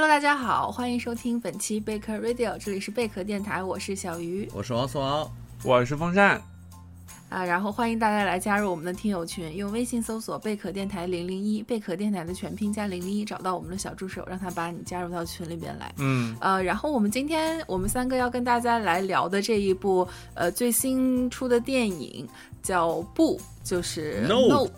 Hello，大家好，欢迎收听本期贝壳 Radio，这里是贝壳电台，我是小鱼，我是王思王，我是风扇啊，然后欢迎大家来加入我们的听友群，用微信搜索贝壳电台零零一，贝壳电台的全拼加零零一，找到我们的小助手，让他把你加入到群里边来。嗯，呃，然后我们今天我们三个要跟大家来聊的这一部呃最新出的电影叫《不》，就是《Nope》。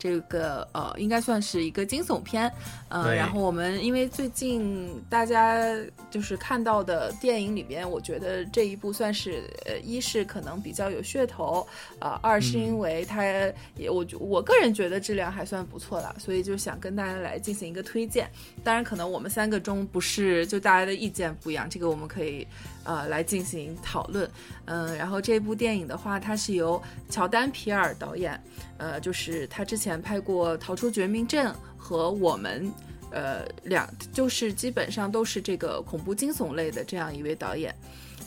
这个呃，应该算是一个惊悚片，呃，然后我们因为最近大家就是看到的电影里边，我觉得这一部算是呃，一是可能比较有噱头，呃，二是因为它也我我个人觉得质量还算不错了，所以就想跟大家来进行一个推荐。当然，可能我们三个中不是就大家的意见不一样，这个我们可以。呃，来进行讨论，嗯，然后这部电影的话，它是由乔丹·皮尔导演，呃，就是他之前拍过《逃出绝命镇》和《我们》，呃，两就是基本上都是这个恐怖惊悚类的这样一位导演。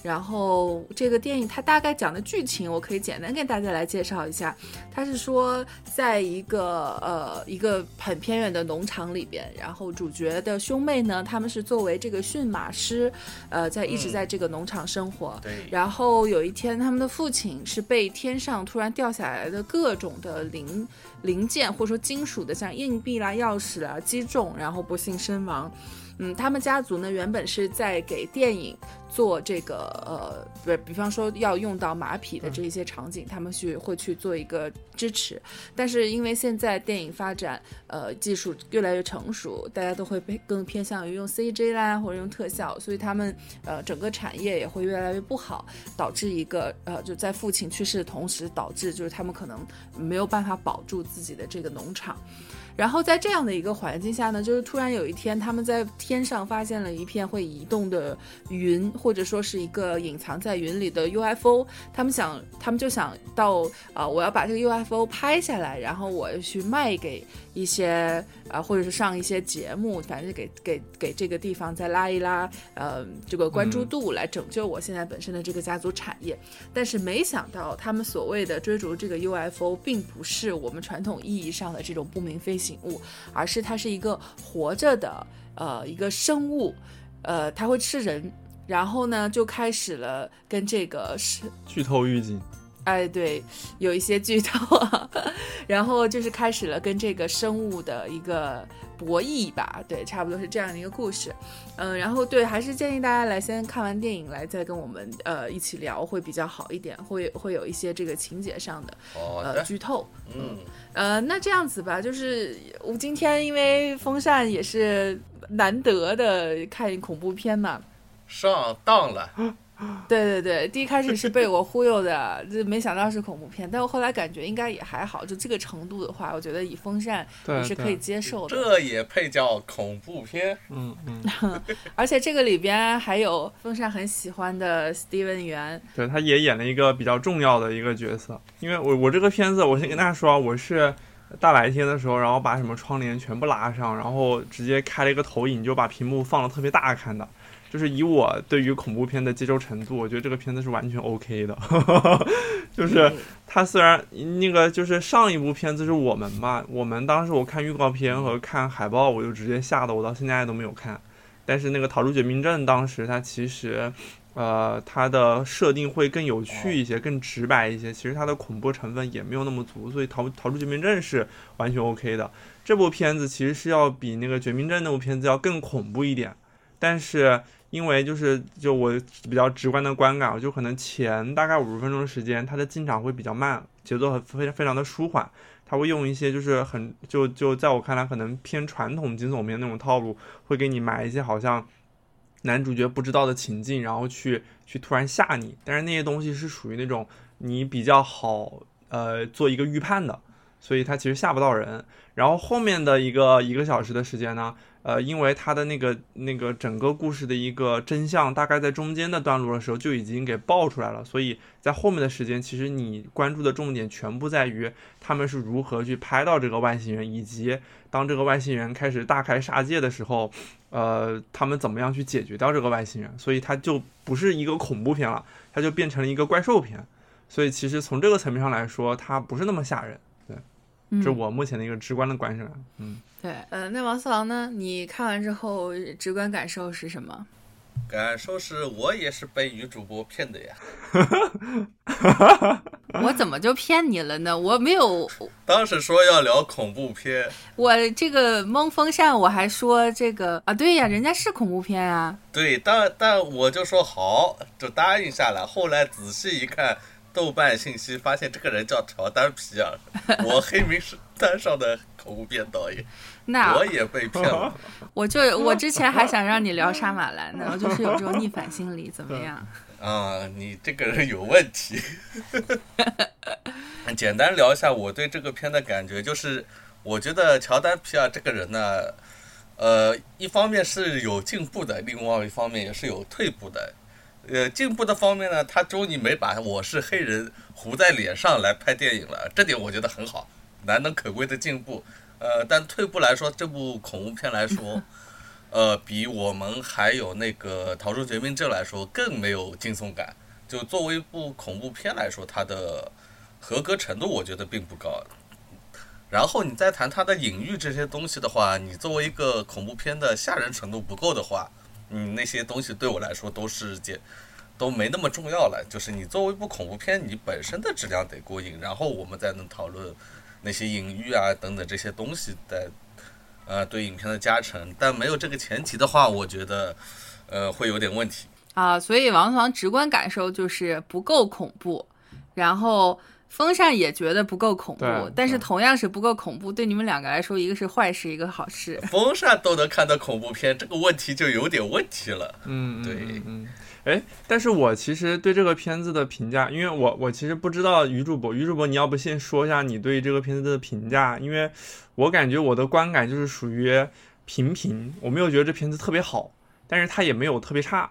然后这个电影它大概讲的剧情，我可以简单给大家来介绍一下。它是说，在一个呃一个很偏远的农场里边，然后主角的兄妹呢，他们是作为这个驯马师，呃，在一直在这个农场生活。对。然后有一天，他们的父亲是被天上突然掉下来的各种的零零件，或者说金属的，像硬币啦、钥匙啦击中，然后不幸身亡。嗯，他们家族呢原本是在给电影做这个呃，不，比方说要用到马匹的这一些场景，他们去会去做一个支持。但是因为现在电影发展，呃，技术越来越成熟，大家都会更偏向于用 CG 啦或者用特效，所以他们呃整个产业也会越来越不好，导致一个呃就在父亲去世的同时，导致就是他们可能没有办法保住自己的这个农场。然后在这样的一个环境下呢，就是突然有一天，他们在天上发现了一片会移动的云，或者说是一个隐藏在云里的 UFO。他们想，他们就想到，啊，我要把这个 UFO 拍下来，然后我去卖给。一些啊，或者是上一些节目，反正给给给这个地方再拉一拉，呃，这个关注度来拯救我现在本身的这个家族产业。但是没想到，他们所谓的追逐这个 UFO，并不是我们传统意义上的这种不明飞行物，而是它是一个活着的呃一个生物，呃，它会吃人，然后呢就开始了跟这个是剧透预警。哎，对，有一些剧透，然后就是开始了跟这个生物的一个博弈吧，对，差不多是这样的一个故事，嗯，然后对，还是建议大家来先看完电影来再跟我们呃一起聊会比较好一点，会会有一些这个情节上的呃剧透，嗯，呃，那这样子吧，就是我今天因为风扇也是难得的看恐怖片嘛，上当了。对对对，第一开始是被我忽悠的，就没想到是恐怖片，但我后来感觉应该也还好，就这个程度的话，我觉得以风扇也是可以接受的。这也配叫恐怖片？嗯嗯。而且这个里边还有风扇很喜欢的 Steven 元，对，他也演了一个比较重要的一个角色。因为我我这个片子，我先跟大家说，我是大白天的时候，然后把什么窗帘全部拉上，然后直接开了一个投影，就把屏幕放的特别大看的。就是以我对于恐怖片的接受程度，我觉得这个片子是完全 OK 的。就是它虽然那个就是上一部片子是我们嘛，我们当时我看预告片和看海报，我就直接吓得我到现在都没有看。但是那个《逃出绝命镇》当时它其实，呃，它的设定会更有趣一些，更直白一些。其实它的恐怖成分也没有那么足，所以《逃逃出绝命镇》是完全 OK 的。这部片子其实是要比那个《绝命镇》那部片子要更恐怖一点，但是。因为就是就我比较直观的观感，就可能前大概五十分钟的时间，它的进场会比较慢，节奏很非常非常的舒缓。他会用一些就是很就就在我看来可能偏传统惊悚片那种套路，会给你埋一些好像男主角不知道的情境，然后去去突然吓你。但是那些东西是属于那种你比较好呃做一个预判的，所以它其实吓不到人。然后后面的一个一个小时的时间呢？呃，因为他的那个那个整个故事的一个真相，大概在中间的段落的时候就已经给爆出来了，所以在后面的时间，其实你关注的重点全部在于他们是如何去拍到这个外星人，以及当这个外星人开始大开杀戒的时候，呃，他们怎么样去解决掉这个外星人，所以它就不是一个恐怖片了，它就变成了一个怪兽片，所以其实从这个层面上来说，它不是那么吓人。对这是我目前的一个直观的观感。嗯，对，呃，那王四郎呢？你看完之后直观感受是什么？感受是我也是被女主播骗的呀。我怎么就骗你了呢？我没有，当时说要聊恐怖片，我这个蒙风扇我还说这个啊，对呀，人家是恐怖片啊。对，但但我就说好，就答应下来。后来仔细一看豆瓣信息，发现这个人叫乔丹皮尔，我黑名单上的恐怖片导演。那我也被骗了。我就我之前还想让你聊杀马兰呢，我就是有这种逆反心理，怎么样？啊，你这个人有问题。简单聊一下我对这个片的感觉，就是我觉得乔丹皮尔这个人呢，呃，一方面是有进步的，另外一方面也是有退步的。呃，进步的方面呢，他终于没把我是黑人糊在脸上来拍电影了，这点我觉得很好，难能可贵的进步。呃，但退步来说，这部恐怖片来说。呃，比我们还有那个《逃出绝命镇》来说更没有惊悚感。就作为一部恐怖片来说，它的合格程度我觉得并不高。然后你再谈它的隐喻这些东西的话，你作为一个恐怖片的吓人程度不够的话，你，那些东西对我来说都是件都没那么重要了。就是你作为一部恐怖片，你本身的质量得过硬，然后我们再能讨论那些隐喻啊等等这些东西的。呃，对影片的加成，但没有这个前提的话，我觉得，呃，会有点问题啊。所以王王直观感受就是不够恐怖，然后风扇也觉得不够恐怖，但是同样是不够恐怖，对你们两个来说，一个是坏事，一个好事。风扇都能看到恐怖片，这个问题就有点问题了。嗯，对，嗯。哎，但是我其实对这个片子的评价，因为我我其实不知道于主播，于主播你要不先说一下你对这个片子的评价，因为我感觉我的观感就是属于平平，我没有觉得这片子特别好，但是它也没有特别差，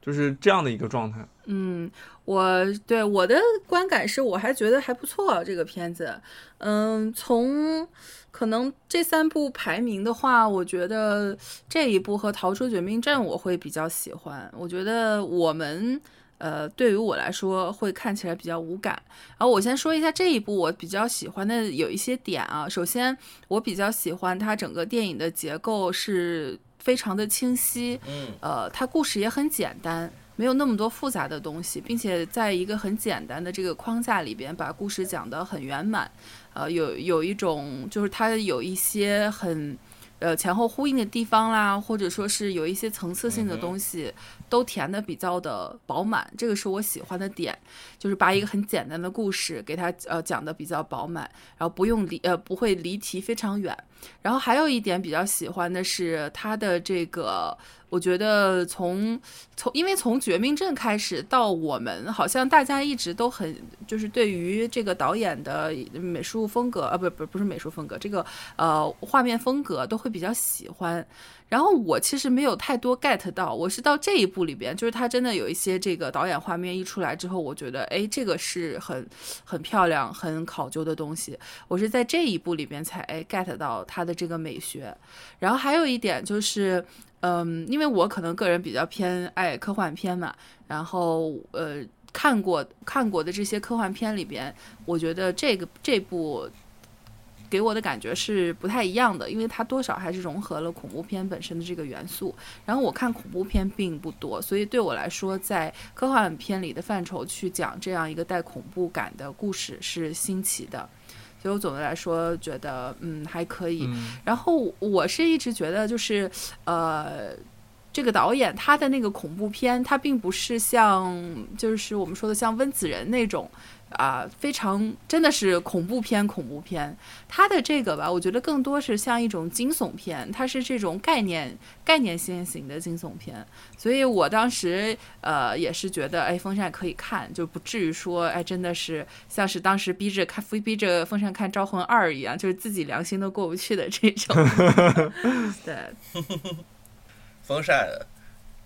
就是这样的一个状态。嗯，我对我的观感是我还觉得还不错这个片子，嗯，从。可能这三部排名的话，我觉得这一部和《逃出绝命镇》我会比较喜欢。我觉得我们，呃，对于我来说会看起来比较无感。然后我先说一下这一部我比较喜欢的有一些点啊。首先，我比较喜欢它整个电影的结构是非常的清晰，嗯，呃，它故事也很简单，没有那么多复杂的东西，并且在一个很简单的这个框架里边把故事讲得很圆满。呃，有有一种就是它有一些很，呃前后呼应的地方啦，或者说是有一些层次性的东西，都填的比较的饱满，这个是我喜欢的点，就是把一个很简单的故事给它呃讲的比较饱满，然后不用离呃不会离题非常远，然后还有一点比较喜欢的是它的这个。我觉得从从因为从《绝命镇》开始到我们，好像大家一直都很就是对于这个导演的美术风格啊，不不不是美术风格，这个呃画面风格都会比较喜欢。然后我其实没有太多 get 到，我是到这一部里边，就是他真的有一些这个导演画面一出来之后，我觉得哎，这个是很很漂亮、很考究的东西。我是在这一部里边才哎 get 到他的这个美学。然后还有一点就是。嗯，因为我可能个人比较偏爱科幻片嘛，然后呃看过看过的这些科幻片里边，我觉得这个这部给我的感觉是不太一样的，因为它多少还是融合了恐怖片本身的这个元素。然后我看恐怖片并不多，所以对我来说，在科幻片里的范畴去讲这样一个带恐怖感的故事是新奇的。所以我总的来说觉得，嗯，还可以。然后我是一直觉得，就是，呃，这个导演他的那个恐怖片，他并不是像，就是我们说的像温子仁那种。啊，非常真的是恐怖片，恐怖片。它的这个吧，我觉得更多是像一种惊悚片，它是这种概念概念先行的惊悚片。所以我当时呃也是觉得，哎，风扇可以看，就不至于说，哎，真的是像是当时逼着看，逼着风扇看《招魂二》一样，就是自己良心都过不去的这种。对，风扇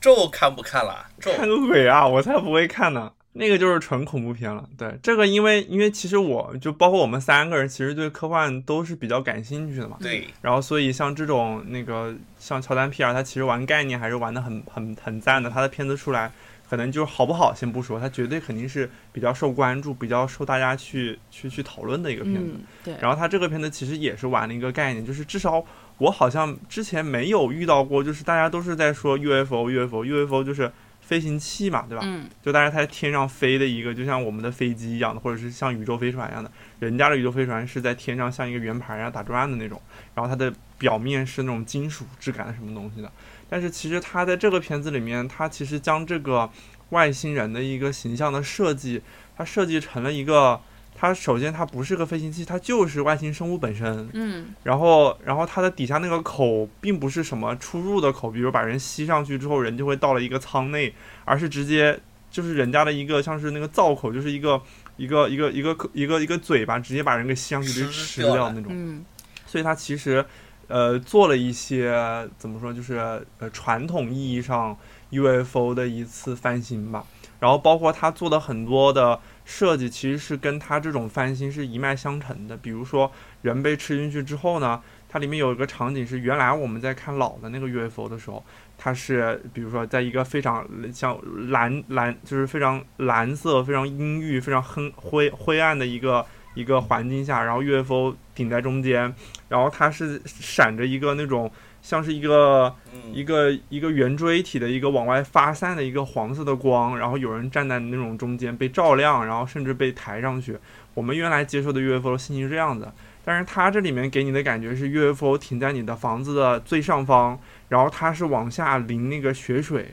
咒看不看了？咒看个鬼啊！我才不会看呢。那个就是纯恐怖片了，对这个，因为因为其实我就包括我们三个人，其实对科幻都是比较感兴趣的嘛。对。然后所以像这种那个像乔丹皮尔，他其实玩概念还是玩的很很很赞的，他的片子出来可能就好不好先不说，他绝对肯定是比较受关注、比较受大家去去去讨论的一个片子。嗯，对，然后他这个片子其实也是玩了一个概念，就是至少我好像之前没有遇到过，就是大家都是在说 UFO、UFO、UFO，就是飞行器嘛，对吧？嗯就大家在天上飞的一个，就像我们的飞机一样的，或者是像宇宙飞船一样的。人家的宇宙飞船是在天上像一个圆盘一样打转的那种，然后它的表面是那种金属质感的什么东西的。但是其实它在这个片子里面，它其实将这个外星人的一个形象的设计，它设计成了一个，它首先它不是个飞行器，它就是外星生物本身。嗯然后，然后它的底下那个口并不是什么出入的口，比如把人吸上去之后，人就会到了一个舱内，而是直接就是人家的一个像是那个造口，就是一个一个一个一个一个一个嘴巴，直接把人给吸上去，直接吃掉那种。嗯所以它其实呃做了一些怎么说，就是呃传统意义上 UFO 的一次翻新吧。然后包括它做的很多的设计，其实是跟它这种翻新是一脉相承的。比如说人被吃进去之后呢，它里面有一个场景是原来我们在看老的那个 UFO 的时候，它是比如说在一个非常像蓝蓝，就是非常蓝色、非常阴郁、非常黑灰灰暗的一个一个环境下，然后 UFO 顶在中间，然后它是闪着一个那种像是一个一嗯，个一个圆锥体的一个往外发散的一个黄色的光，然后有人站在那种中间被照亮，然后甚至被抬上去。我们原来接受的 UFO 信息是这样子，但是它这里面给你的感觉是 UFO 停在你的房子的最上方，然后它是往下淋那个雪水，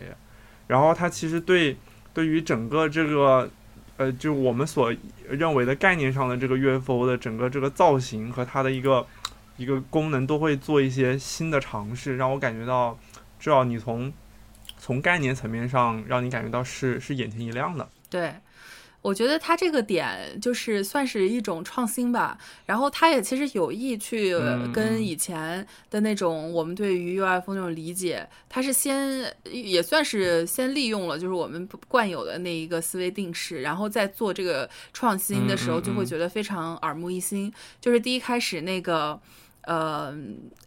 然后它其实对对于整个这个呃，就我们所认为的概念上的这个 UFO 的整个这个造型和它的一个一个功能都会做一些新的尝试，让我感觉到，至少你从从概念层面上让你感觉到是是眼前一亮的。对。我觉得他这个点就是算是一种创新吧，然后他也其实有意去跟以前的那种我们对于 UFO 那种理解，他是先也算是先利用了就是我们惯有的那一个思维定式，然后再做这个创新的时候，就会觉得非常耳目一新。就是第一开始那个。呃，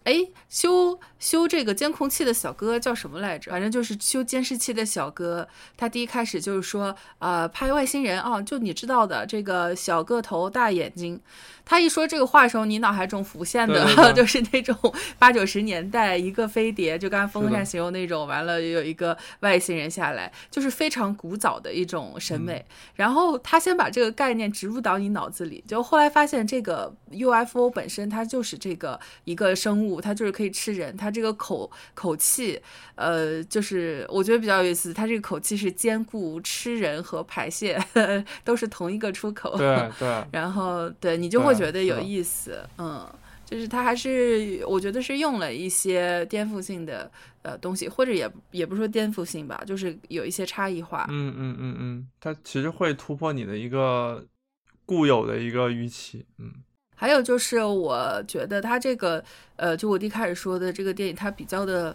哎，修修这个监控器的小哥叫什么来着？反正就是修监视器的小哥。他第一开始就是说，呃，拍外星人啊，就你知道的，这个小个头、大眼睛。他一说这个话的时候，你脑海中浮现的 就是那种八九十年代一个飞碟，就刚才风扇形容那种，完了有一个外星人下来，就是非常古早的一种审美。嗯然后他先把这个概念植入到你脑子里，就后来发现这个 UFO 本身它就是这个一个生物，它就是可以吃人，它这个口口气，呃，就是我觉得比较有意思，它这个口气是兼顾吃人和排泄 都是同一个出口。对对，然后对你就会对觉得有意思，嗯，就是他还是我觉得是用了一些颠覆性的呃东西，或者也也不是说颠覆性吧，就是有一些差异化。嗯嗯嗯嗯，它其实会突破你的一个固有的一个预期。嗯还有就是我觉得他这个呃，就我一开始说的这个电影，它比较的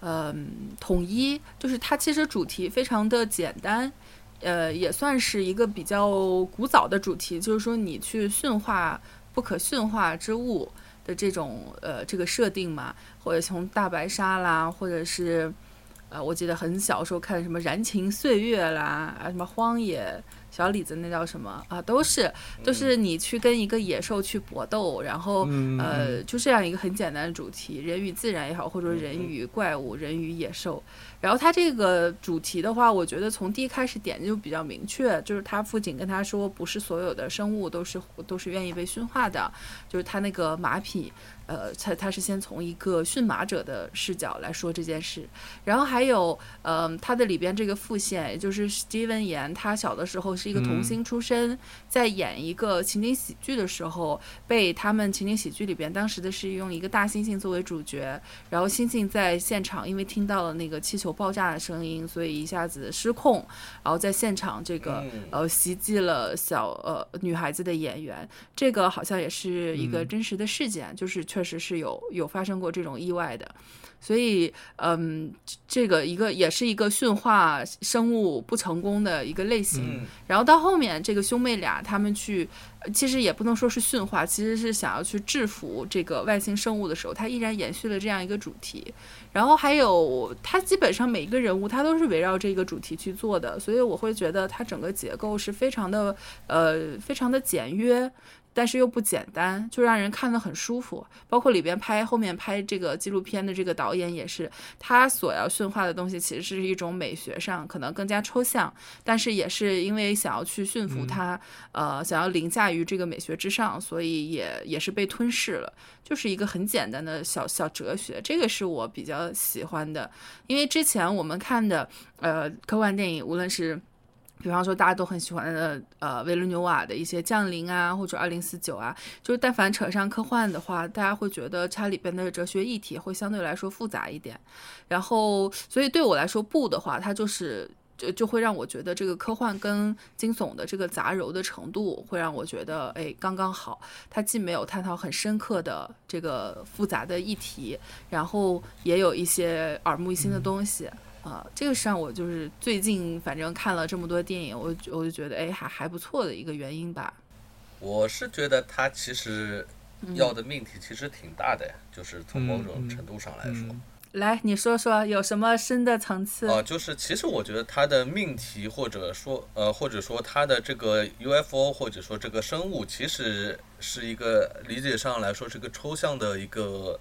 呃统一，就是它其实主题非常的简单。呃，也算是一个比较古早的主题，就是说你去驯化不可驯化之物的这种呃这个设定嘛，或者从大白鲨啦，或者是呃，我记得很小时候看什么《燃情岁月》啦，啊什么荒野小李子那叫什么啊，都是都是你去跟一个野兽去搏斗，然后嗯呃就这样一个很简单的主题，人与自然也好，或者说人嗯与怪物、人与野兽。然后他这个主题的话，我觉得从第一开始点就比较明确，就是他父亲跟他说，不是所有的生物都是都是愿意被驯化的，就是他那个马匹，呃，他他是先从一个驯马者的视角来说这件事，然后还有，嗯、他的里边这个副线，也就是 Steven 演他小的时候是一个童嗯。星出身，在演一个情景喜剧的时候，被他们情景喜剧里边当时的是用一个大猩猩作为主角，然后猩猩在现场因为听到了那个气球爆炸的声音，所以一下子失控，然后在现场这个。嗯。呃，袭击了小呃女孩子的演员，这个好像也是一个嗯。真实的事件，就是确实是有有发生过这种意外的，所以嗯，这这个一个也是一个驯化生物不成功的一个类型。嗯，然然后到后面这个兄妹俩他们去，呃其实也不能说是驯化，其实是想要去制服这个外星生物的时候，它依然延续了这样一个主题。然后还有，它基本上每一个人物，它都是围绕这个主题去做的，所以我会觉得它整个结构是非常的，呃，非常的简约。但是又不简单，就让人看得很舒服。包括里边拍后面拍这个纪录片的这个导演也是，他所要驯化的东西其实是一种美学上可能更加抽象，但是也是因为想要去驯服它，呃，想要凌驾于这个美学之上，所以也也是被吞噬了。就是一个很简单的小小哲学，这个是我比较喜欢的。因为之前我们看的呃科幻电影，无论是比方说大家都很喜欢的呃维伦纽瓦的一些降临啊，或者二零四九啊，就是但凡扯上科幻的话，大家会觉得它里边的哲学议题会相对来说复杂一点。然后，所以对我来说，不的话，它就是就就会让我觉得这个科幻跟惊悚的这个杂糅的程度，会让我觉得哎刚刚好。它既没有探讨很深刻的这个复杂的议题，然后也有一些耳目一新的东西。啊、这个是让我就是最近反正看了这么多电影，我我就觉得哎还还不错的一个原因吧。我是觉得他其实要的命题其实挺大的呀，就是从某种程度上来说。嗯来，你说说有什么深的层次？啊，就是其实我觉得它的命题，或者说呃，或者说它的这个 UFO，或者说这个生物，其实是一个理解上来说是个抽象的一个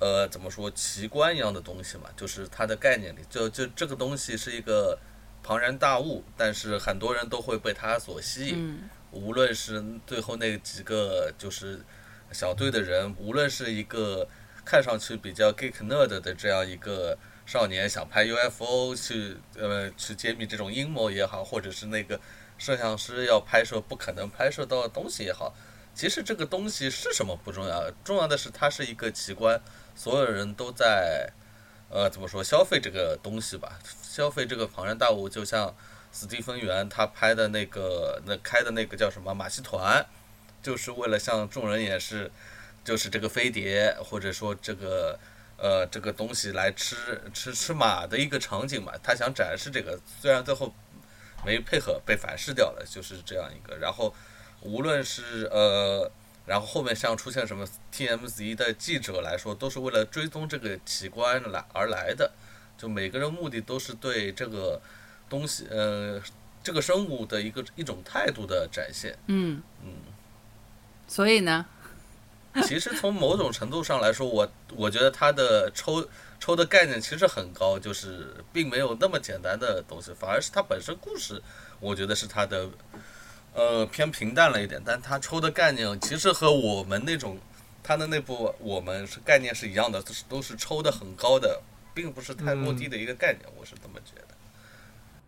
呃怎么说奇观一样的东西嘛，就是它的概念里，就就这个东西是一个庞然大物，但是很多人都会被它所吸引。嗯无论是最后那几个就是小队的人，无论是一个看上去比较 geek nerd 的这样一个少年想拍 UFO 去呃去揭秘这种阴谋也好，或者是那个摄像师要拍摄不可能拍摄到的东西也好，其实这个东西是什么不重要，重要的是它是一个奇观，所有人都在呃怎么说消费这个东西吧，消费这个庞然大物，就像。史蒂芬元他拍的那个那开的那个叫什么马戏团，就是为了向众人演示，就是这个飞碟或者说这个呃这个东西来吃吃吃马的一个场景嘛。他想展示这个，虽然最后没配合被反噬掉了，就是这样一个。然后无论是呃，然后后面像出现什么 TMZ 的记者来说，都是为了追踪这个奇观来而来的。就每个人目的都是对这个。东西，呃，这个生物的一个一种态度的展现。嗯嗯，所以呢，其实从某种程度上来说，我我觉得它的抽抽的概念其实很高，就是并没有那么简单的东西，反而是它本身故事，我觉得是它的呃偏平淡了一点，但他抽的概念其实和我们那种他的那部我们是概念是一样的，都是都是抽的很高的，并不是太落地的一个概念，我是这么觉得。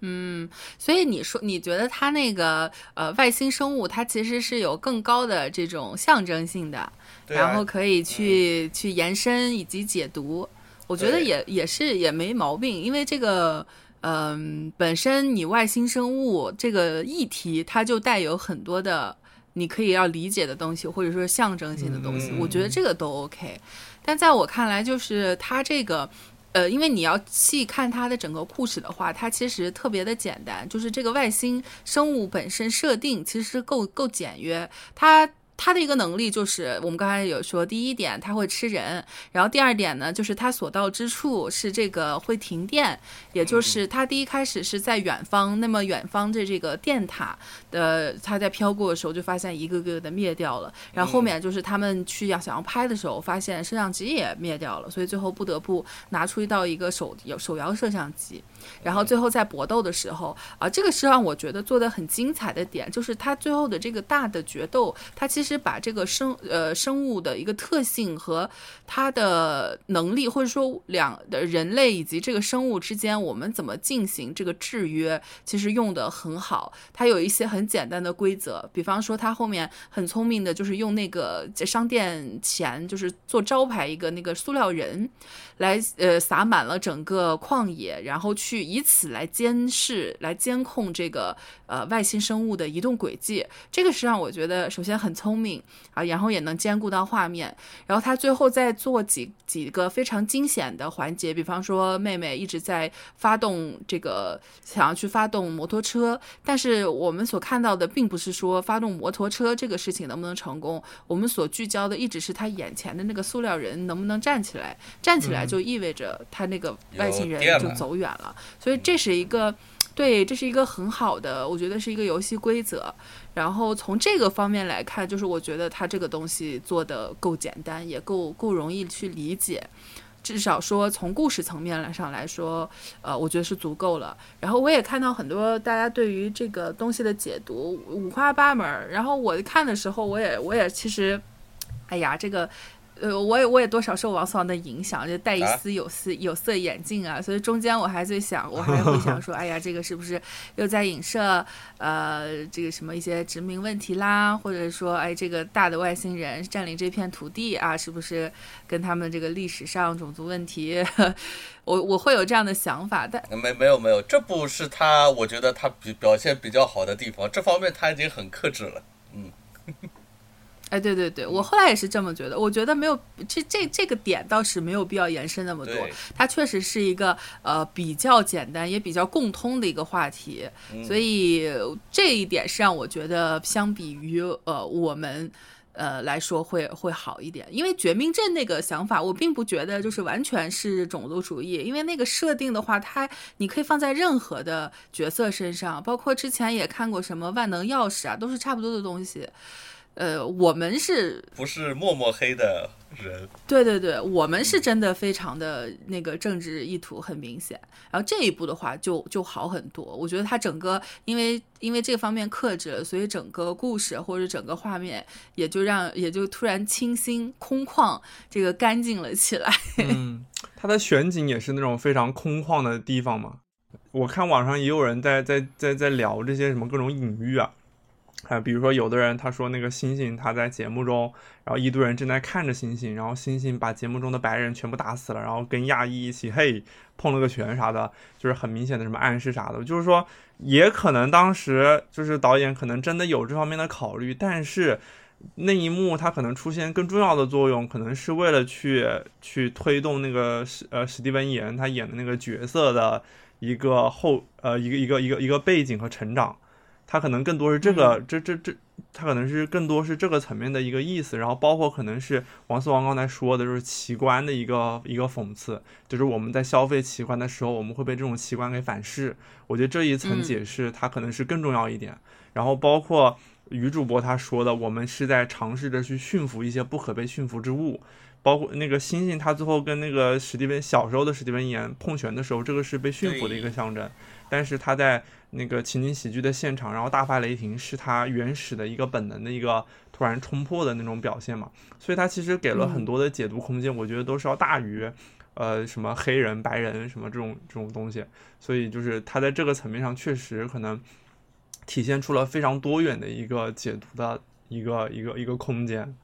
嗯，所以你说你觉得它那个呃外星生物，它其实是有更高的这种象征性的，啊然后可以去、去延伸以及解读。我觉得也也是也没毛病，因为这个嗯、本身你外星生物这个议题，它就带有很多的你可以要理解的东西，或者说象征性的东西，嗯我觉得这个都 OK。但在我看来，就是它这个。呃，因为你要细看它的整个故事的话，它其实特别的简单，就是这个外星生物本身设定其实够够简约，它。它的一个能力就是我们刚才有说，第一点它会吃人，然后第二点呢，就是它所到之处是这个会停电，也就是它第一开始是在远方，那么远方的这个电塔的它在飘过的时候就发现一个个的灭掉了，然后后面就是他们去要想要拍的时候，发现摄像机也灭掉了，所以最后不得不拿出一道一个手手摇摄像机，然后最后在搏斗的时候啊，这个是让我觉得做的很精彩的点，就是它最后的这个大的决斗，它其实把这个生呃生物的一个特性和它的能力，或者说两的人类以及这个生物之间，我们怎么进行这个制约，其实用的很好。它有一些很简单的规则，比方说它后面很聪明的，就是用那个商店前就是做招牌一个那个塑料人。来呃撒满了整个旷野，然后去去以此来监视、来监控这个呃外星生物的移动轨迹。这个是让我觉得首先很聪明啊，然后也能兼顾到画面。然后他最后再做几几个非常惊险的环节，比方说妹妹一直在发动这个想要去发动摩托车，但是我们所看到的并不是说发动摩托车这个事情能不能成功，我们所聚焦的一直是他眼前的那个塑料人能不能站起来，站起来就意味着他那个外星人就走远了，所以这是一个。对，这是一个很好的，我觉得是一个游戏规则。然后从这个方面来看，就是我觉得它这个东西做的够简单，也够够容易去理解。至少说从故事层面上来说，呃，我觉得是足够了。然后我也看到很多大家对于这个东西的解读五花八门。然后我看的时候，我也我也其实，哎呀，这个。呃，我也我也多少受王思王的影响，就戴一丝有色有色眼镜啊，所以中间我还在想，我还会想说，哎呀，这个是不是又在影射呃这个什么一些殖民问题啦，或者说，哎，这个大的外星人占领这片土地啊，是不是跟他们这个历史上种族问题，我我会有这样的想法，但没没有没有，这不是他，我觉得他比表现比较好的地方，这方面他已经很克制了，嗯。哎，对对对，我后来也是这么觉得。我觉得没有这这这个点倒是没有必要延伸那么多。它确实是一个呃比较简单也比较共通的一个话题，所以这一点是让我觉得相比于呃我们呃来说会会好一点。因为绝命镇那个想法，我并不觉得就是完全是种族主义，因为那个设定的话，它你可以放在任何的角色身上，包括之前也看过什么万能钥匙啊，都是差不多的东西。呃，我们是不是默默黑的人？对对对，我们是真的非常的那个政治意图很明显。然后这一步的话就就好很多。我觉得它整个因为因为这方面克制了，所以整个故事或者整个画面也就让也就突然清新空旷，这个干净了起来。嗯，它的选景也是那种非常空旷的地方嘛。我看网上也有人在在在在聊这些什么各种隐喻啊。还有比如说，有的人他说那个猩猩他在节目中，然后一堆人正在看着猩猩，然后猩猩把节目中的白人全部打死了，然后跟亚裔一起嘿碰了个拳啥的，就是很明显的什么暗示啥的。就是说，也可能当时就是导演可能真的有这方面的考虑，但是那一幕他可能出现更重要的作用，可能是为了去去推动那个史呃史蒂文·伊恩他演的那个角色的一个后呃一个一个一个一个背景和成长。他可能更多是这个，这这这，他可能是更多是这个层面的一个意思，然后包括可能是王思王刚才说的，就是奇观的一个一个讽刺，就是我们在消费奇观的时候，我们会被这种奇观给反噬。我觉得这一层解释，它可能是更重要一点。然后包括于主播他说的，我们是在尝试着去驯服一些不可被驯服之物，包括那个猩猩，他最后跟那个史蒂文小时候的史蒂文言碰拳的时候，这个是被驯服的一个象征，但是他在。那个情景喜剧的现场，然后大发雷霆是他原始的一个本能的一个突然冲破的那种表现嘛，所以他其实给了很多的解读空间，我觉得都是要大于，呃，什么黑人、白人什么这种这种东西，所以就是他在这个层面上确实可能体现出了非常多元的一个解读的一个一个一个空间，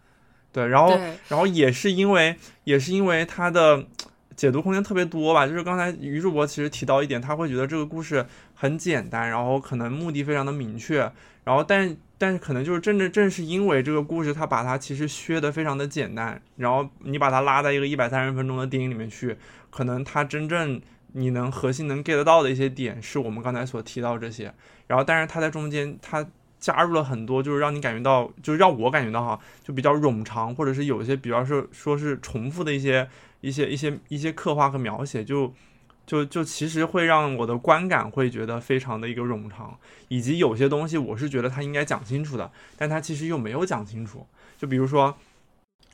对，然后然后也是因为也是因为他的。解读空间特别多吧，就是刚才于主播其实提到一点，他会觉得这个故事很简单，然后可能目的非常的明确，然后但但是可能就是正正正是因为这个故事，他把它其实削的非常的简单，然后你把它拉在一个一百三十分钟的电影里面去，可能它真正你能核心能 get 到的一些点，是我们刚才所提到这些，然后但是它在中间它加入了很多，就是让你感觉到，就是让我感觉到哈，就比较冗长，或者是有一些比较是说是重复的一些。一些一些一些刻画和描写，就就就其实会让我的观感会觉得非常的一个冗长，以及有些东西我是觉得他应该讲清楚的，但他其实又没有讲清楚。就比如说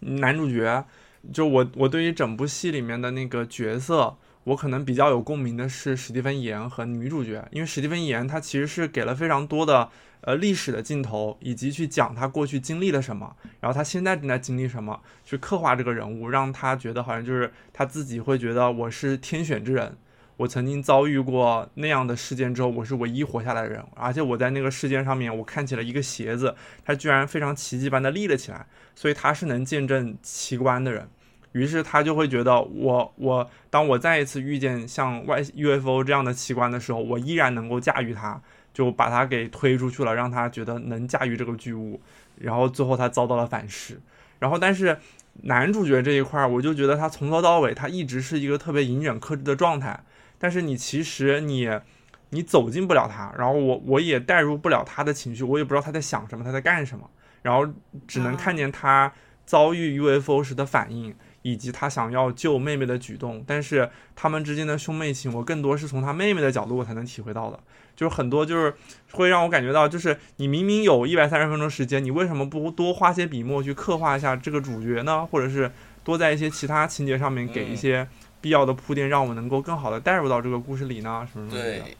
男主角，就我我对于整部戏里面的那个角色，我可能比较有共鸣的是史蒂芬·岩和女主角，因为史蒂芬·岩他其实是给了非常多的。呃，历史的镜头，以及去讲他过去经历了什么，然后他现在正在经历什么，去刻画这个人物，让他觉得好像就是他自己会觉得我是天选之人，我曾经遭遇过那样的事件之后，我是唯一活下来的人，而且我在那个事件上面，我看起了一个鞋子，它居然非常奇迹般的立了起来，所以他是能见证奇观的人。于是他就会觉得我我当我再一次遇见像外 UFO 这样的奇观的时候，我依然能够驾驭它，就把它给推出去了，让他觉得能驾驭这个巨物，然后最后他遭到了反噬。然后但是男主角这一块儿，我就觉得他从头到尾他一直是一个特别隐忍克制的状态，但是你其实你你走进不了他，然后我我也带入不了他的情绪，我也不知道他在想什么，他在干什么，然后只能看见他遭遇 UFO 时的反应。以及他想要救妹妹的举动，但是他们之间的兄妹情，我更多是从他妹妹的角度我才能体会到的，就是很多就是会让我感觉到，就是你明明有一百三十分钟时间，你为什么不多花些笔墨去刻画一下这个主角呢？或者是多在一些其他情节上面给一些必要的铺垫，让我能够更好的带入到这个故事里呢？什么什么的。对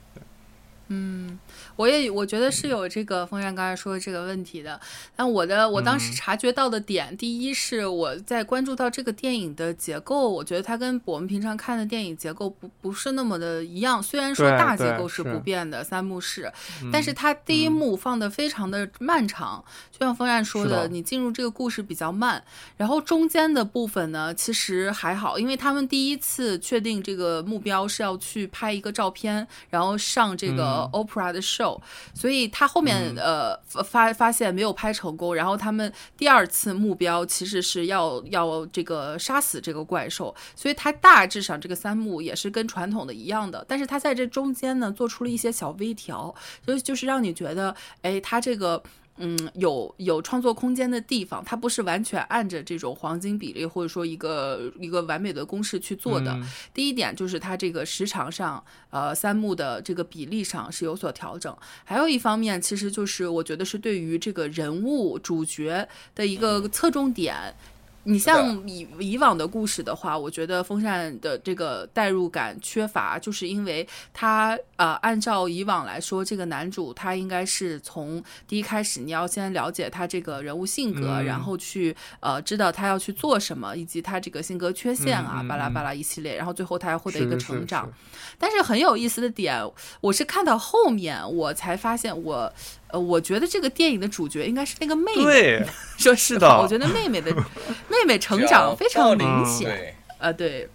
嗯，我也我觉得是有这个风扇刚才说的这个问题的。但我的我当时察觉到的点，第一是我在关注到这个电影的结构，我觉得它跟我们平常看的电影结构不不是那么的一样。虽然说大结构是不变的三幕式，但是它第一幕放的非常的漫长，就像风扇说的，你进入这个故事比较慢。然后中间的部分呢，其实还好，因为他们第一次确定这个目标是要去拍一个照片，然后上这个。Opera 的 show，所以他后面呃发发现没有拍成功，然后他们第二次目标其实是要要这个杀死这个怪兽，所以他大致上这个三幕也是跟传统的一样的，但是他在这中间呢做出了一些小微调，所以就是让你觉得，哎，他这个。嗯，有有创作空间的地方，它不是完全按着这种黄金比例或者说一个一个完美的公式去做的。第一点就是它这个时长上，呃，三幕的这个比例上是有所调整。还有一方面，其实就是我觉得是对于这个人物主角的一个侧重点。你像以以往的故事的话，我觉得风扇的这个代入感缺乏，就是因为他呃，按照以往来说，这个男主他应该是从第一开始，你要先了解他这个人物性格，然后去呃知道他要去做什么，以及他这个性格缺陷啊，巴拉巴拉一系列，然后最后他要获得一个成长。但是很有意思的点，我是看到后面我才发现我。呃，我觉得这个电影的主角应该是那个妹妹，说是的，我觉得妹妹的 妹妹成长非常明显，呃，对。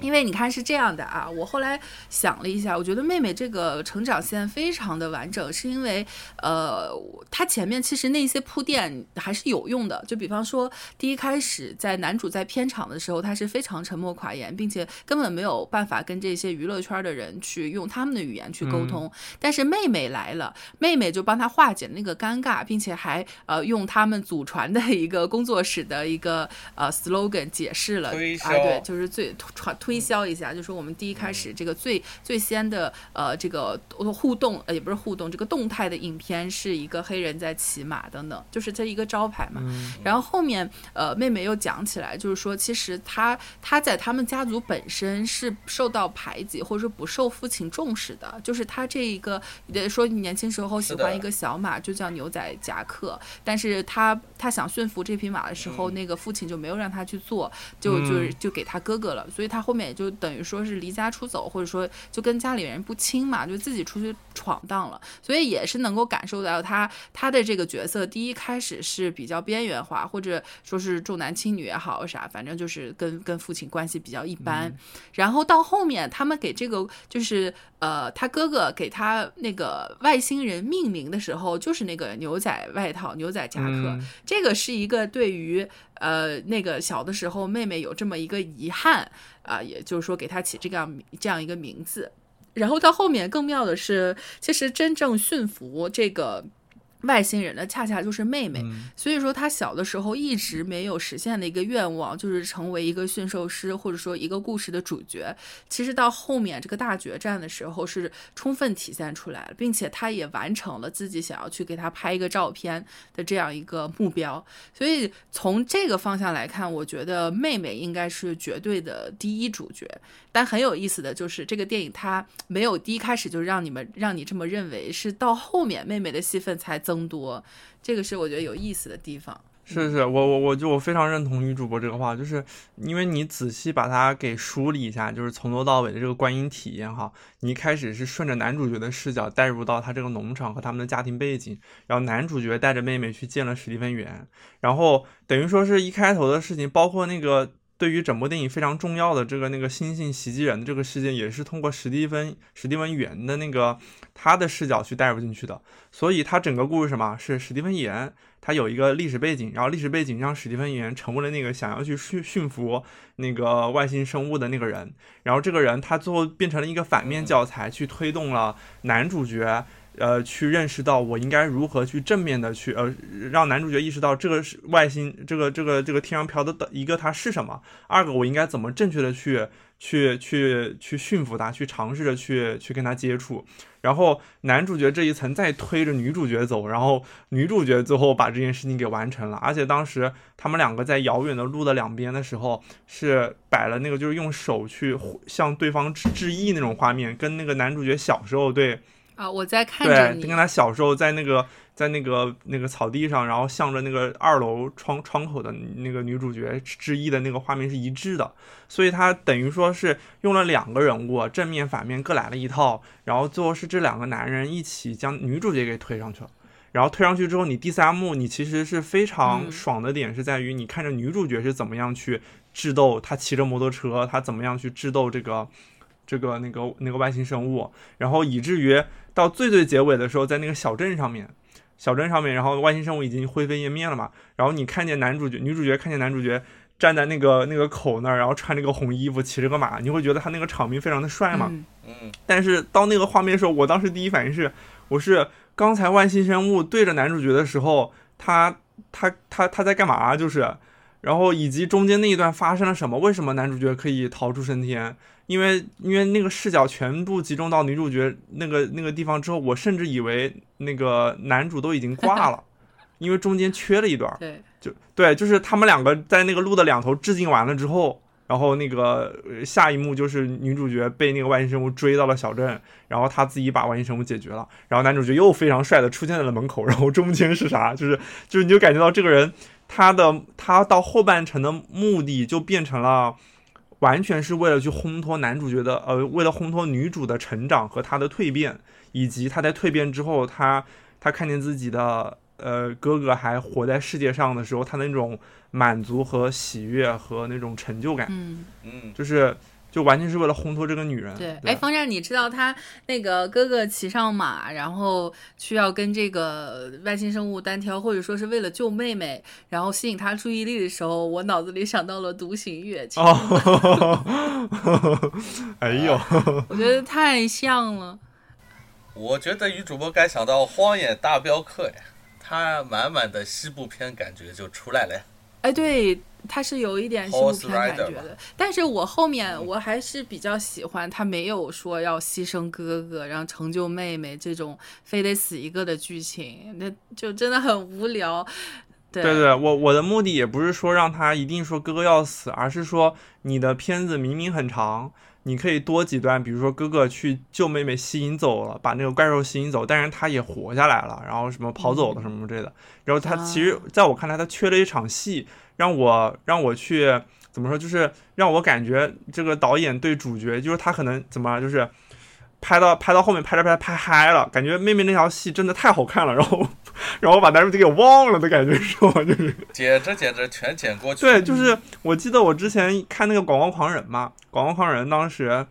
因为你看是这样的啊，我后来想了一下，我觉得妹妹这个成长线非常的完整，是因为呃，她前面其实那些铺垫还是有用的。就比方说，第一开始在男主在片场的时候，他是非常沉默寡言，并且根本没有办法跟这些娱乐圈的人去用他们的语言去沟通。但是妹妹来了，妹妹就帮他化解那个尴尬，并且还呃用他们祖传的一个工作室的一个呃 slogan 解释了啊，对，就是最。推销一下，就说我们第一开始这个最最先的呃这个互动呃也不是互动，这个动态的影片是一个黑人在骑马等等，就是这一个招牌嘛。然后后面呃妹妹又讲起来，就是说其实他他在他们家族本身是受到排挤或者说不受父亲重视的，就是他这一个说年轻时候喜欢一个小马，就叫牛仔夹克，但是他他想驯服这匹马的时候，那个父亲就没有让他去做，就就是就给他哥哥了，所以。他后面也就等于说是离家出走，或者说就跟家里人不亲嘛，就自己出去闯荡了。所以也是能够感受到他他的这个角色，第一开始是比较边缘化，或者说是重男轻女也好啥，反正就是跟跟父亲关系比较一般。然后到后面他们给这个就是呃他哥哥给他那个外星人命名的时候，就是那个牛仔外套、牛仔夹克，这个是一个对于。呃，那个小的时候，妹妹有这么一个遗憾啊，也就是说给她起这样这样一个名字，然后到后面更妙的是，其实真正驯服这个。外星人的恰恰就是妹妹，所以说他小的时候一直没有实现的一个愿望，就是成为一个驯兽师，或者说一个故事的主角。其实到后面这个大决战的时候，是充分体现出来了，并且他也完成了自己想要去给他拍一个照片的这样一个目标。所以从这个方向来看，我觉得妹妹应该是绝对的第一主角。但很有意思的就是，这个电影它没有第一开始就让你们让你这么认为，是到后面妹妹的戏份才增增多，这个是我觉得有意思的地方。是是，我我我就我非常认同女主播这个话，就是因为你仔细把它给梳理一下，就是从头到尾的这个观影体验哈，你一开始是顺着男主角的视角带入到他这个农场和他们的家庭背景，然后男主角带着妹妹去见了史蒂芬园，然后等于说是一开头的事情，包括那个。对于整部电影非常重要的这个那个星星袭击人的这个事件，也是通过史蒂芬史蒂文元的那个他的视角去带入进去的。所以他整个故事什么是史蒂芬言，他有一个历史背景，然后历史背景让史蒂芬言成为了那个想要去驯驯服那个外星生物的那个人，然后这个人他最后变成了一个反面教材，去推动了男主角。呃，去认识到我应该如何去正面的去呃，让男主角意识到这个是外星，这个这个这个天上飘的的一个它是什么，二个我应该怎么正确的去去去去驯服它，去尝试着去去跟它接触，然后男主角这一层再推着女主角走，然后女主角最后把这件事情给完成了，而且当时他们两个在遥远的路的两边的时候，是摆了那个就是用手去向对方致致意那种画面，跟那个男主角小时候对。啊，我在看着你。对，跟他小时候在那个在那个那个草地上，然后向着那个二楼窗窗口的那个女主角致意的那个画面是一致的，所以他等于说是用了两个人物，正面反面各来了一套，然后最后是这两个男人一起将女主角给推上去了。然后推上去之后，你第三幕你其实是非常爽的点是在于你看着女主角是怎么样去智斗，她骑着摩托车，她怎么样去智斗这个。这个那个那个外星生物，然后以至于到最最结尾的时候，在那个小镇上面，小镇上面，然后外星生物已经灰飞烟灭了嘛。然后你看见男主角、女主角看见男主角站在那个那个口那儿，然后穿着个红衣服，骑着个马，你会觉得他那个场面非常的帅嘛？嗯。但是到那个画面的时候，我当时第一反应是，我是刚才外星生物对着男主角的时候，他他他他在干嘛？就是，然后以及中间那一段发生了什么？为什么男主角可以逃出升天？因为因为那个视角全部集中到女主角那个那个地方之后，我甚至以为那个男主都已经挂 了，因为中间缺了一段。对，就对，就是他们两个在那个路的两头致敬完了之后，然后那个下一幕就是女主角被那个外星生物追到了小镇，然后她自己把外星生物解决了，然后男主角又非常帅的出现在了门口，然后中间是啥？就是就是你就感觉到这个人他的他到后半程的目的就变成了。完全是为了去烘托男主角的，呃，为了烘托女主的成长和她的蜕变，以及她在蜕变之后，她她看见自己的呃哥哥还活在世界上的时候，她那种满足和喜悦和那种成就感，嗯嗯，就是。就完全是为了烘托这个女人。对，哎，方丈，你知道他那个哥哥骑上马，然后去要跟这个外星生物单挑，或者说是为了救妹妹，然后吸引他注意力的时候，我脑子里想到了《独行月 》。哦，哎呦，我觉得太像了。我觉得女主播该想到《荒野大镖客》呀，他满满的西部片感觉就出来了。哎，对。他是有一点西部片感觉的，但是我后面我还是比较喜欢他没有说要牺牲哥哥，然后成就妹妹这种非得死一个的剧情，那就真的很无聊。对对，我我的目的也不是说让他一定说哥哥要死，而是说你的片子明明很长，你可以多几段，比如说哥哥去救妹妹吸引走了，把那个怪兽吸引走，但是他也活下来了，然后什么跑走了什么之类的，然后他其实在我看来他缺了一场戏。让我让我去怎么说？就是让我感觉这个导演对主角，就是他可能怎么就是拍到拍到后面拍着拍着拍嗨了，感觉妹妹那条戏真的太好看了，然后然后把男主角给忘了的感觉是吗？就是剪着剪着全剪过去。对，就是我记得我之前看那个《广告狂人》嘛，《广告狂人》当时。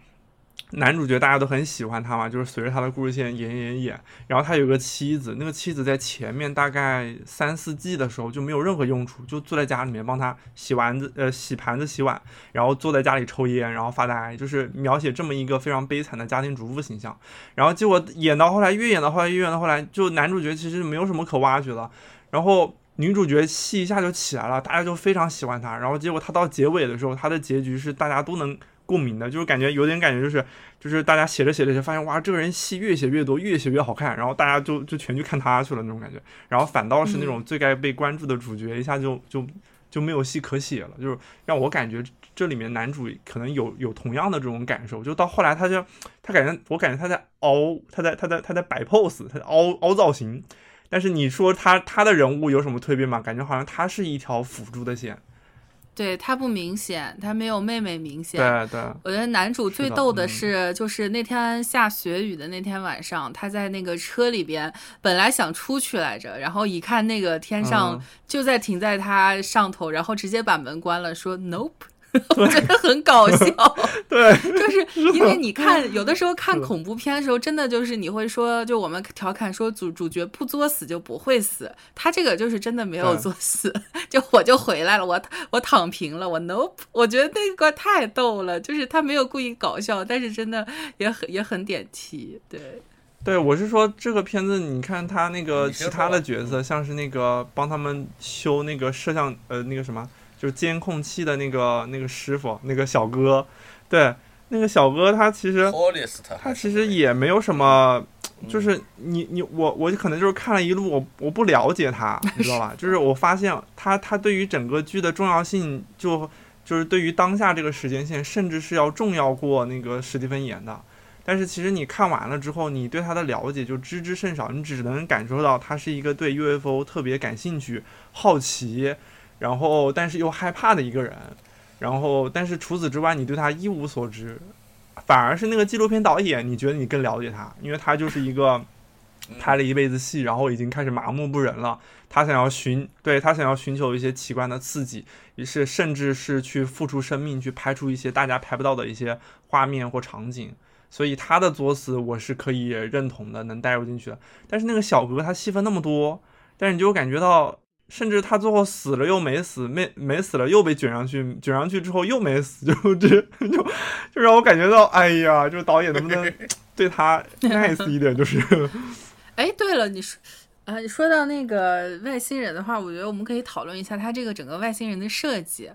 男主角大家都很喜欢他嘛，就是随着他的故事线演演演，然后他有个妻子，那个妻子在前面大概三四季的时候就没有任何用处，就坐在家里面帮他洗丸子，呃，洗盘子、洗碗，然后坐在家里抽烟，然后发呆，就是描写这么一个非常悲惨的家庭主妇形象。然后结果演到后来，越演到后来，越演到后来，就男主角其实没有什么可挖掘的，然后女主角戏一下就起来了，大家就非常喜欢他。然后结果他到结尾的时候，他的结局是大家都能。共鸣的，就是感觉有点感觉，就是就是大家写着写着就发现哇，这个人戏越写越多，越写越好看，然后大家就就全去看他去了那种感觉，然后反倒是那种最该被关注的主角一下就就就没有戏可写了，就是让我感觉这里面男主可能有有同样的这种感受，就到后来他就他感觉我感觉他在凹，他在他在他在摆 pose，他在凹凹造型，但是你说他他的人物有什么蜕变吗？感觉好像他是一条辅助的线。对他不明显，他没有妹妹明显。对对，我觉得男主最逗的是，就是那天下雪雨的那天晚上，他在那个车里边，本来想出去来着，然后一看那个天上就在停在他上头，然后直接把门关了，说 “nope”，我觉得很搞笑。对，就是因为你看，有的时候看恐怖片的时候，真的就是你会说，就我们调侃说主主角不作死就不会死，他这个就是真的没有作死，就我就回来了，我我躺平了，我 nope，我觉得那个太逗了，就是他没有故意搞笑，但是真的也很也很点题，对。对，我是说这个片子，你看他那个其他的角色，像是那个帮他们修那个摄像呃那个什么，就是监控器的那个那个师傅，那个小哥，对，那个小哥他其实他其实也没有什么，嗯就是你你我我可能就是看了一路，我我不了解他，你知道吧？就是我发现他他对于整个剧的重要性就就是对于当下这个时间线，甚至是要重要过那个史蒂芬演的。但是其实你看完了之后，你对他的了解就知之甚少，你只能感受到他是一个对 UFO 特别感兴趣、好奇，然后但是又害怕的一个人。然后，但是除此之外，你对他一无所知，反而是那个纪录片导演，你觉得你更了解他，因为他就是一个嗯拍了一辈子戏，然后已经开始麻木不仁了。他想要寻，对他想要寻求一些奇观的刺激，于是甚至是去付出生命去拍出一些大家拍不到的一些画面或场景。所以他的作死我是可以认同的，能带入进去的。但是那个小哥他戏份那么多，但是你就感觉到，甚至他最后死了又没死，没没死了又被卷上去，卷上去之后又没死，就这就就让我感觉到，哎呀，就是导演能不能 对他 nice 一点？就是，哎，对了，你说，啊，你说到那个外星人的话，我觉得我们可以讨论一下它这个整个外星人的设计。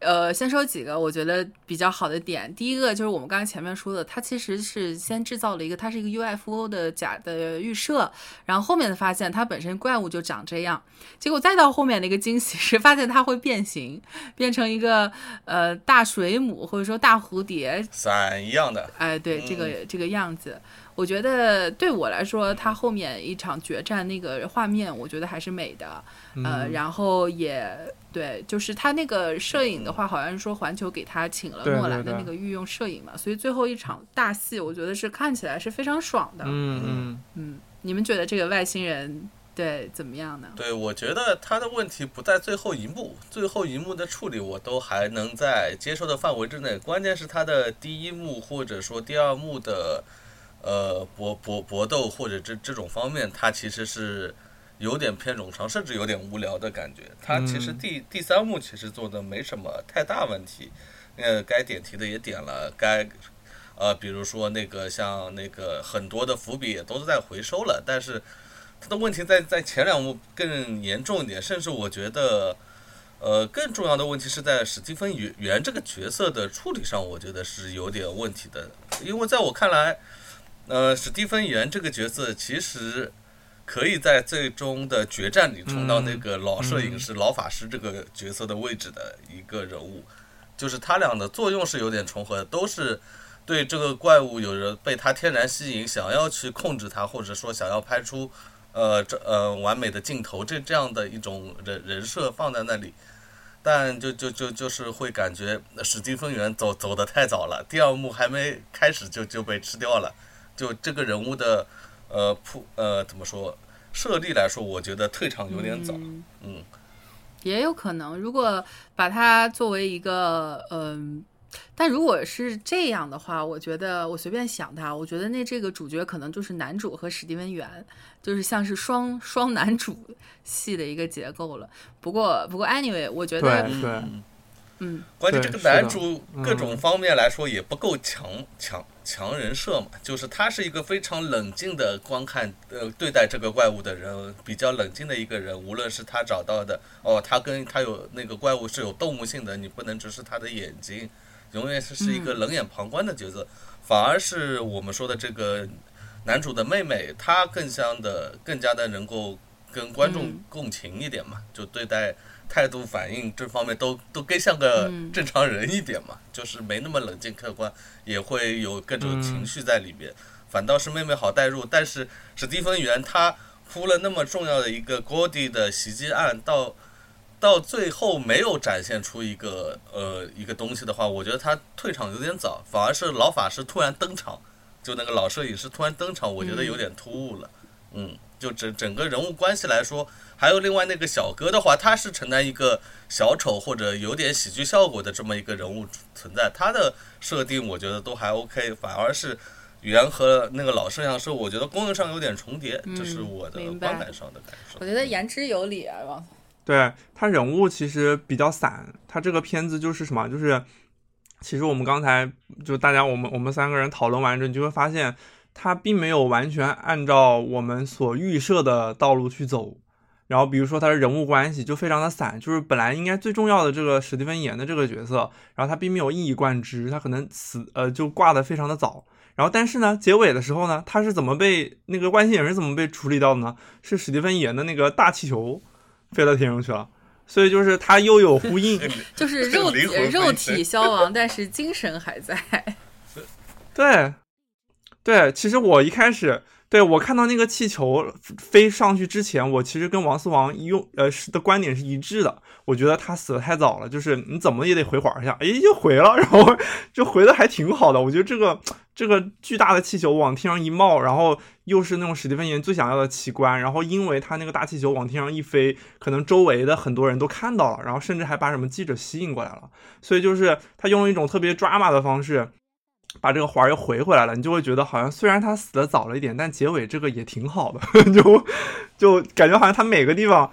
呃，先说几个我觉得比较好的点。第一个就是我们刚才前面说的，它其实是先制造了一个，它是一个 UFO 的假的预设，然后后面的发现它本身怪物就长这样，结果再到后面的一个惊喜是发现它会变形，变成一个呃大水母或者说大蝴蝶伞一样的，哎，对这个嗯这个样子，我觉得对我来说，他后面一场决战那个画面，我觉得还是美的，呃，嗯然后也对，就是他那个摄影的话，好像是说环球给他请了诺兰的那个御用摄影嘛，所以最后一场大戏，我觉得是看起来是非常爽的。嗯嗯，嗯你们觉得这个外星人对怎么样呢？对，我觉得他的问题不在最后一幕，最后一幕的处理我都还能在接受的范围之内。关键是他的第一幕或者说第二幕的，呃搏搏搏斗或者这这种方面，它其实是有点偏冗长，甚至有点无聊的感觉。它其实嗯第、第三幕其实做的没什么太大问题，呃，该点题的也点了，该呃，比如说那个像那个很多的伏笔也都是在回收了，但是它的问题在在前两幕更严重一点，甚至我觉得，呃，更重要的问题是在史蒂芬元元这个角色的处理上，我觉得是有点问题的，因为在我看来，呃，史蒂芬元这个角色其实可以在最终的决战里冲到那个老摄影师、老法师这个角色的位置的一个人物，就是他俩的作用是有点重合的，都是。对这个怪物有人被他天然吸引，想要去控制它，或者说想要拍出，呃，这呃完美的镜头，这这样的一种人人设放在那里，但就就就就是会感觉史蒂芬元走走的太早了，第二幕还没开始就就被吃掉了，就这个人物的呃铺呃怎么说设立来说，我觉得退场有点早，嗯嗯也有可能，如果把它作为一个嗯。但如果是这样的话，我觉得我随便想他，我觉得那这个主角可能就是男主和史蒂文元，就是像是双 双男主戏的一个结构了。不过不过 anyway，我觉得对对嗯嗯关键这个男主嗯各种方面来说也不够强强强人设嘛，就是他是一个非常冷静的观看呃对待这个怪物的人，比较冷静的一个人。无论是他找到的哦，他跟他有那个怪物是有动物性的，你不能直视他的眼睛，永远是是一个嗯冷眼旁观的角色。反而是我们说的这个男主的妹妹，她更像的更加的能够跟观众嗯共情一点嘛，就对待态度反应这方面都都更像个嗯正常人一点嘛，就是没那么冷静客观，也会有各种情绪在里边。反倒是妹妹好带入，但是史蒂芬元他铺了那么重要的一个 Gordy 的袭击案，到到最后没有展现出一个呃一个东西的话，我觉得他退场有点早，反而是老法师突然登场，就那个老摄影师突然登场，我觉得有点突兀了。嗯，就整整个人物关系来说，还有另外那个小哥的话，他是承担一个小丑或者有点喜剧效果的这么一个人物存在，他的设定我觉得都还 OK，反而是原和那个老摄像师，我觉得功能上有点重叠，这是我的观感上的感受。我觉得言之有理啊，王对他人物其实比较散，他这个片子就是什么，就是其实我们刚才就大家我们我们三个人讨论完之后，你就会发现他并没有完全按照我们所预设的道路去走。然后比如说他的人物关系就非常的散，就是本来应该最重要的这个史蒂芬演的这个角色，然后他并没有一以贯之，他可能死呃就挂的非常的早。然后但是呢，结尾的时候呢，他是怎么被那个外星人是怎么被处理掉的呢？是史蒂芬演的那个大气球飞到天上去了。所以就是他又有呼应，就是肉体肉体消亡，但是精神还在。对，对，其实我一开始对我看到那个气球飞上去之前，我其实跟王思王用呃是的观点是一致的。我觉得他死的太早了，就是你怎么也得回环一下，哎，就回了，然后就回的还挺好的。我觉得这个这个巨大的气球往天上一冒，然后又是那种史蒂芬演最想要的奇观，然后因为他那个大气球往天上一飞，可能周围的很多人都看到了，然后甚至还把什么记者吸引过来了。所以就是他用了一种特别 drama 的方式。把这个环儿又回回来了，你就会觉得好像虽然他死的早了一点，但结尾这个也挺好的，就就感觉好像他每个地方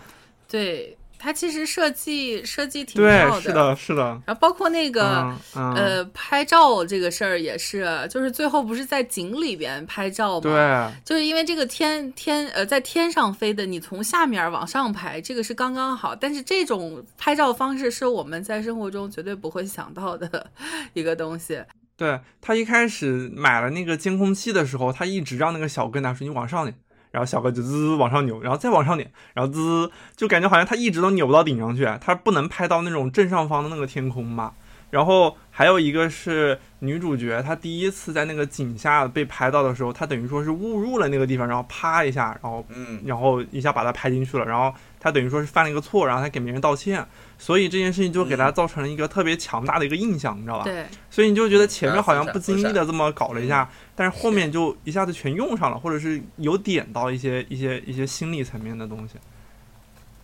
对他其实设计设计挺对妙，是的，是的，然后包括那个、嗯嗯，呃拍照这个事儿也是，就是最后不是在井里边拍照吗？。对就是因为这个天天呃在天上飞的，你从下面往上拍，这个是刚刚好。但是这种拍照方式是我们在生活中绝对不会想到的 一个东西。对，他一开始买了那个监控器的时候，他一直让那个小哥拿说你往上点，然后小哥就滋滋往上扭，然后再往上点，然后滋，就感觉好像他一直都扭不到顶上去，他不能拍到那种正上方的那个天空嘛。然后还有一个是女主角，她第一次在那个井下被拍到的时候，她等于说是误入了那个地方，然后啪一下，然后嗯，然后一下把她拍进去了，然后她等于说是犯了一个错，然后她给别人道歉，所以这件事情就给她造成了一个特别强大的一个印象，你知道吧？对，所以你就觉得前面好像嗯不经意的这么搞了一下，但是后面就一下子全用上了，或者是有点到一些一些一些心理层面的东西。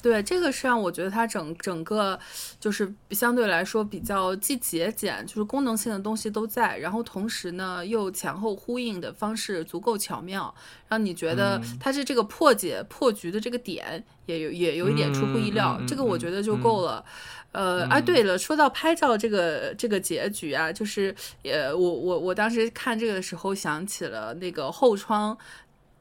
对，这个是让我觉得它整整个就是相对来说比较既节俭，就是功能性的东西都在，然后同时呢又前后呼应的方式足够巧妙，让你觉得嗯它是这个破解破局的这个点也有也有一点出乎意料，这个我觉得就够了。呃，哎啊，对了，说到拍照这个这个结局啊，就是呃，我我我当时看这个的时候想起了那个后窗。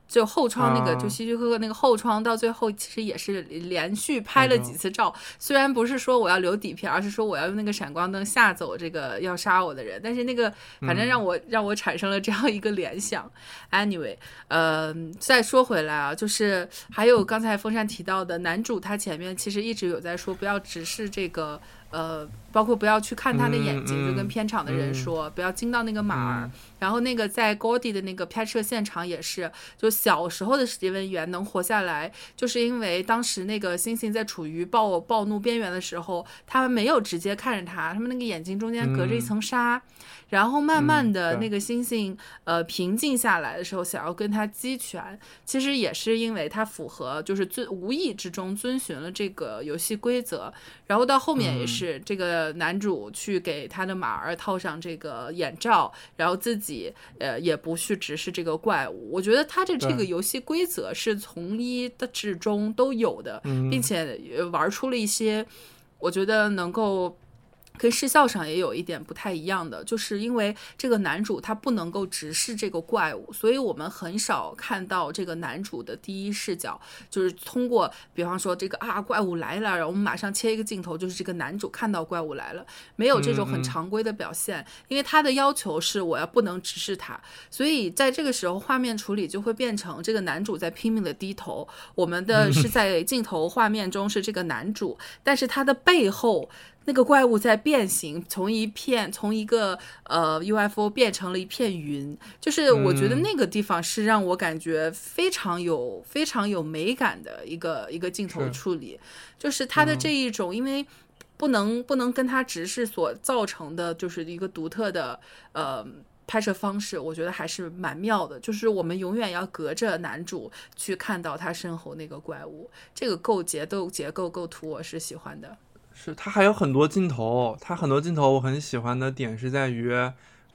就后窗那个，啊就希区柯克那个后窗，到最后其实也是连续拍了嗯几次照。虽然不是说我要留底片，而是说我要用那个闪光灯吓走这个要杀我的人，但是那个反正让我、让我产生了这样一个联想。Anyway，呃，再说回来啊，就是还有刚才风扇提到的男主，他前面其实一直有在说不要直视这个。呃，包括不要去看他的眼睛，就跟片场的人嗯。说，不要惊到那个马儿。嗯。然后那个在 Gordy 的那个拍摄现场也是，就小时候的史蒂文元能活下来，就是因为当时那个猩猩在处于暴暴怒边缘的时候，他们没有直接看着他，他们那个眼睛中间隔着一层纱，然后慢慢的那个猩猩呃平静下来的时候，想要跟他击拳，其实也是因为他符合就是遵无意之中遵循了这个游戏规则，然后到后面也嗯是这个男主去给他的马儿套上这个眼罩，然后自己呃也不去直视这个怪物。我觉得他的这个游戏规则是从一的至终都有的，嗯并且呃玩出了一些我觉得能够。跟视效上也有一点不太一样的，就是因为这个男主他不能够直视这个怪物，所以我们很少看到这个男主的第一视角，就是通过比方说这个啊怪物来了，然后我们马上切一个镜头，就是这个男主看到怪物来了，没有这种很常规的表现，因为他的要求是我要不能直视他，所以在这个时候画面处理就会变成这个男主在拼命的低头，我们的 是在镜头画面中是这个男主，但是他的背后。那个怪物在变形，从一片从一个呃 UFO 变成了一片云，就是我觉得嗯。那个地方是让我感觉非常有非常有美感的一个一个镜头处理，就是它的嗯。这一种，因为不能不能跟它直视所造成的，就是一个独特的呃拍摄方式，我觉得还是蛮妙的。就是我们永远要隔着男主去看到他身后那个怪物，这个构结构结构构图我是喜欢的。是他还有很多镜头，他很多镜头我很喜欢的点是在于。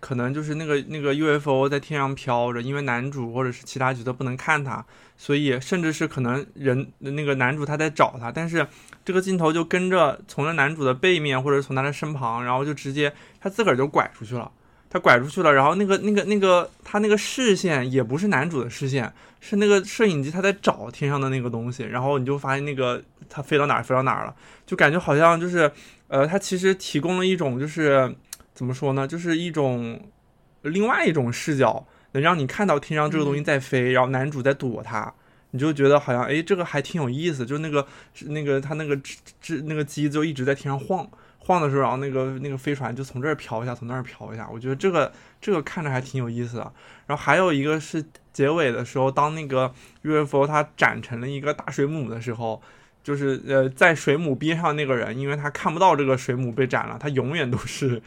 可能就是那个那个 UFO 在天上飘着，因为男主或者是其他角色不能看他，所以甚至是可能人那个男主他在找他，但是这个镜头就跟着从那男主的背面或者从他的身旁，然后就直接他自个儿就拐出去了，他拐出去了，然后那个那个那个他那个视线也不是男主的视线，是那个摄影机他在找天上的那个东西，然后你就发现那个他飞到哪儿飞到哪儿了，就感觉好像就是呃它其实提供了一种就是。怎么说呢？就是一种另外一种视角，能让你看到天上这个东西在飞，然后男主在躲它，你就觉得好像哎，这个还挺有意思。就那个那个他那个这那个机子就一直在天上晃晃的时候，然后那个那个飞船就从这儿飘一下，从那儿飘一下。我觉得这个这个看着还挺有意思的。然后还有一个是结尾的时候，当那个 UFO 它展成了一个大水母的时候，就是呃在水母边上那个人，因为他看不到这个水母被斩了，他永远都是。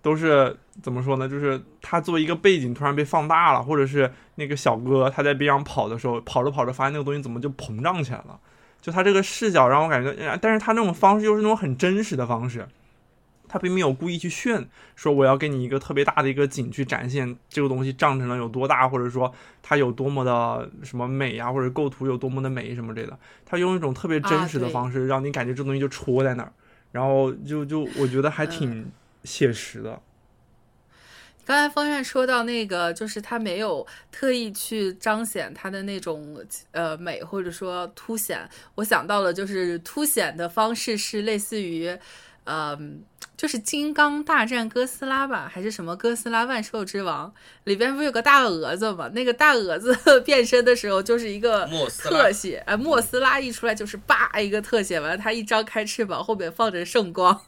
都是怎么说呢？就是他作为一个背景突然被放大了，或者是那个小哥他在边上跑的时候，跑着跑着发现那个东西怎么就膨胀起来了？就他这个视角让我感觉，但是他那种方式又是那种很真实的方式，他并没有故意去炫，说我要给你一个特别大的一个景去展现这个东西胀成了有多大，或者说它有多么的什么美啊，或者构图有多么的美什么之类的。他用一种特别真实的方式，让你感觉这东西就戳在那儿，然后就就我觉得还挺。写实的。刚才风扇说到那个，就是他没有特意去彰显他的那种呃美，或者说凸显。我想到了，就是凸显的方式是类似于，嗯，就是《金刚大战哥斯拉》吧，还是什么《哥斯拉万兽之王》里边不是有个大蛾子吗？那个大蛾子 变身的时候就是一个特写，哎，莫斯拉一出来就是叭一个特写，完了他一张开翅膀，后面放着圣光。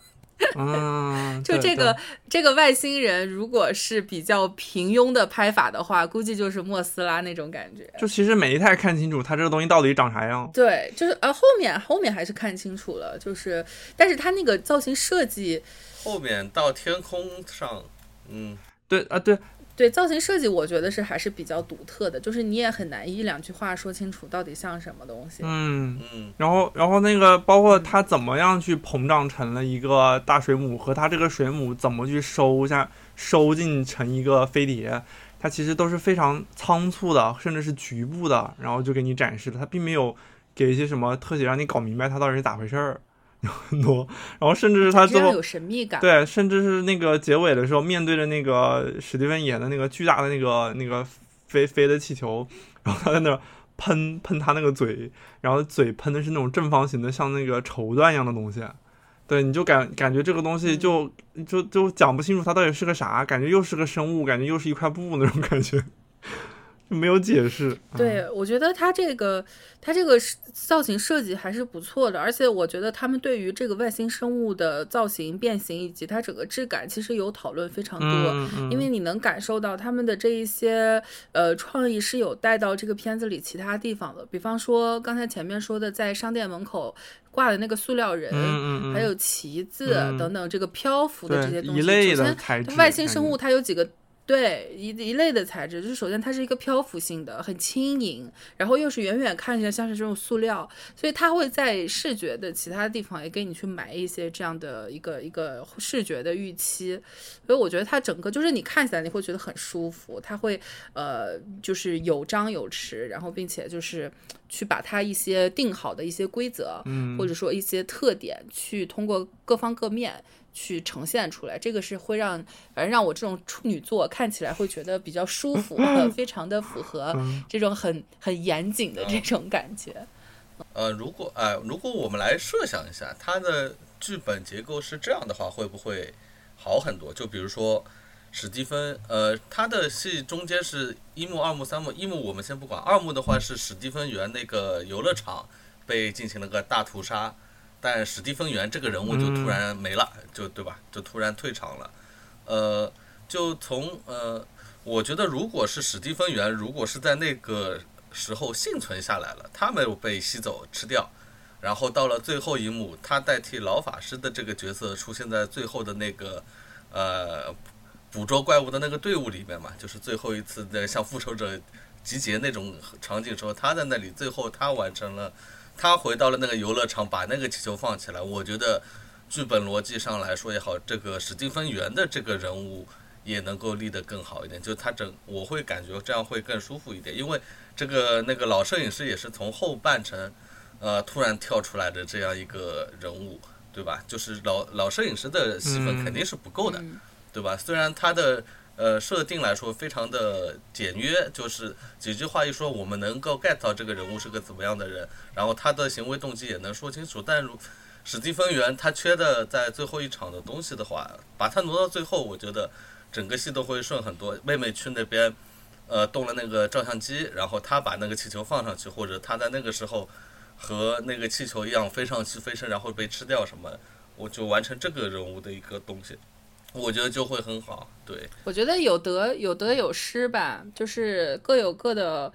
嗯，就这个这个外星人，如果是比较平庸的拍法的话，估计就是莫斯拉那种感觉。就其实每一太看清楚它这个东西到底长啥样。对，就是呃后面后面还是看清楚了，就是但是它那个造型设计，后面到天空上，嗯，对啊对。对造型设计，我觉得是还是比较独特的，就是你也很难一两句话说清楚到底像什么东西。嗯嗯。然后，然后那个包括它怎么样去膨胀成了一个大水母，和它这个水母怎么去收下收进成一个飞碟，它其实都是非常仓促的，甚至是局部的，然后就给你展示了，它并没有给一些什么特写让你搞明白它到底是咋回事儿。有 很多，然后甚至是他最后有神秘感，对，甚至是那个结尾的时候，面对着那个史蒂芬演的那个巨大的那个那个飞飞的气球，然后他在那喷喷他那个嘴，然后嘴喷的是那种正方形的，像那个绸缎一样的东西，对，你就感感觉这个东西就就就讲不清楚它到底是个啥，感觉又是个生物，感觉又是一块布那种感觉。没有解释。对，我觉得它这个它这个造型设计还是不错的，而且我觉得他们对于这个外星生物的造型变形以及它整个质感，其实有讨论非常多。因为你能感受到他们的这一些呃创意是有带到这个片子里其他地方的，比方说刚才前面说的在商店门口挂的那个塑料人，还有旗子等等这个漂浮的这些东西。首先，外星生物它有几个。对一一类的材质，就是首先它是一个漂浮性的，很轻盈，然后又是远远看起来像是这种塑料，所以它会在视觉的其他地方也给你去埋一些这样的一个一个视觉的预期，所以我觉得它整个就是你看起来你会觉得很舒服，它会呃就是有张有弛，然后并且就是去把它一些定好的一些规则，嗯，或者说一些特点去通过各方各面。去呈现出来，这个是会让，反正让我这种处女座看起来会觉得比较舒服，非常的符合这种很很严谨的这种感觉。呃，如果哎，如果我们来设想一下，它的剧本结构是这样的话，会不会好很多？就比如说史蒂芬，呃，他的戏中间是一幕、二幕、三幕，一幕我们先不管，二幕的话是史蒂芬园那个游乐场被进行了个大屠杀。但史蒂芬元这个人物就突然没了，就对吧？就突然退场了。呃，就从呃，我觉得如果是史蒂芬元，如果是在那个时候幸存下来了，他没有被吸走吃掉，然后到了最后一幕，他代替老法师的这个角色出现在最后的那个呃捕捉怪物的那个队伍里面嘛，就是最后一次的像复仇者集结那种场景时候，他在那里，最后他完成了，他回到了那个游乐场，把那个气球放起来。我觉得剧本逻辑上来说也好，这个史蒂芬元的这个人物也能够立得更好一点，就他整我会感觉这样会更舒服一点，因为这个那个老摄影师也是从后半程，呃，突然跳出来的这样一个人物，对吧？就是老老摄影师的戏份肯定是不够的。嗯对吧？虽然他的呃设定来说非常的简约，就是几句话一说，我们能够 get 到这个人物是个怎么样的人，然后他的行为动机也能说清楚。但如史蒂芬元他缺的在最后一场的东西的话，把他挪到最后，我觉得整个戏都会顺很多。妹妹去那边。呃，动了那个照相机，然后他把那个气球放上去，或者他在那个时候和那个气球一样飞上去飞升，然后被吃掉什么，我就完成这个人物的一个东西。我觉得就会很好，对，我觉得有得有得有失吧，就是各有各的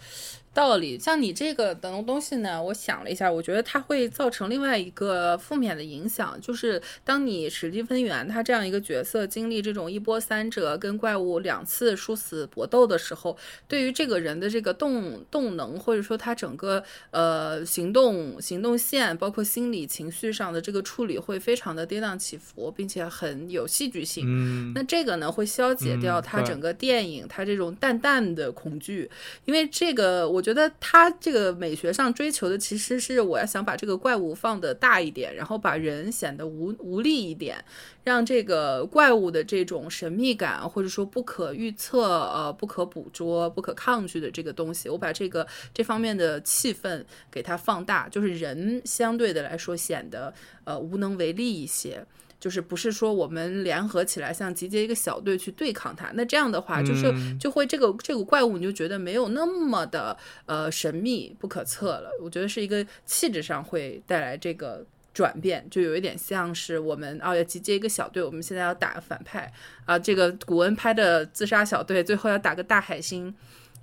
道理。像你这个等东西呢，我想了一下，我觉得它会造成另外一个负面的影响，就是当你史蒂芬元他这样一个角色经历这种一波三折，跟怪物两次殊死搏斗的时候，对于这个人的这个动动能，或者说他整个呃行动行动线，包括心理情绪上的这个处理，会非常的跌宕起伏，并且很有戏剧性。嗯，那这个呢，会消解掉他整个电影他这种淡淡的恐惧，因为这个我觉得它这个美学上追求的其实是我要想把这个怪物放的大一点，然后把人显得无无力一点，让这个怪物的这种神秘感或者说不可预测、呃不可捕捉、不可抗拒的这个东西，我把这个这方面的气氛给它放大，就是人相对的来说显得呃无能为力一些。就是不是说我们联合起来像集结一个小队去对抗它，那这样的话就是嗯就会这个这个怪物你就觉得没有那么的呃神秘不可测了。我觉得是一个气质上会带来这个转变，就有一点像是我们哦要集结一个小队，我们现在要打反派啊、这个古恩拍的自杀小队最后要打个大海星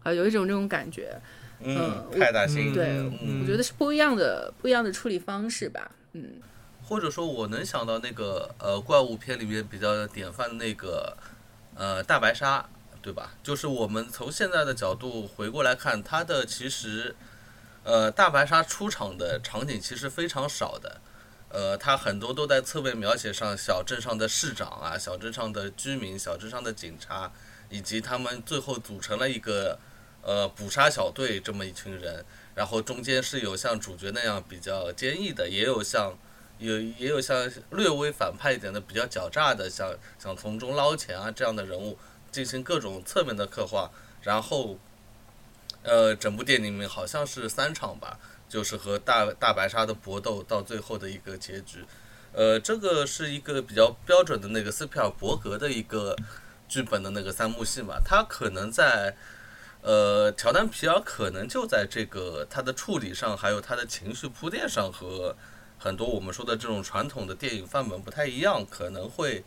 啊、有一种这种感觉。嗯，嗯派大星，对，嗯我觉得是不一样的不一样的处理方式吧。嗯或者说我能想到那个呃怪物片里面比较典范的那个呃大白鲨，对吧？就是我们从现在的角度回过来看，它的其实呃大白鲨出场的场景其实非常少的。呃，它很多都在侧面描写上小镇上的市长啊、小镇上的居民、小镇上的警察，以及他们最后组成了一个呃捕杀小队这么一群人。然后中间是有像主角那样比较坚毅的，也有像有也有像略微反派一点的比较狡诈的，想想从中捞钱啊这样的人物，进行各种侧面的刻画。然后，呃，整部电影里面好像是三场吧，就是和大大白鲨的搏斗到最后的一个结局。呃，这个是一个比较标准的那个斯皮尔伯格的一个剧本的那个三幕戏嘛，他可能在。呃，乔丹皮尔可能就在这个他的处理上，还有他的情绪铺垫上，和很多我们说的这种传统的电影范本不太一样，可能会，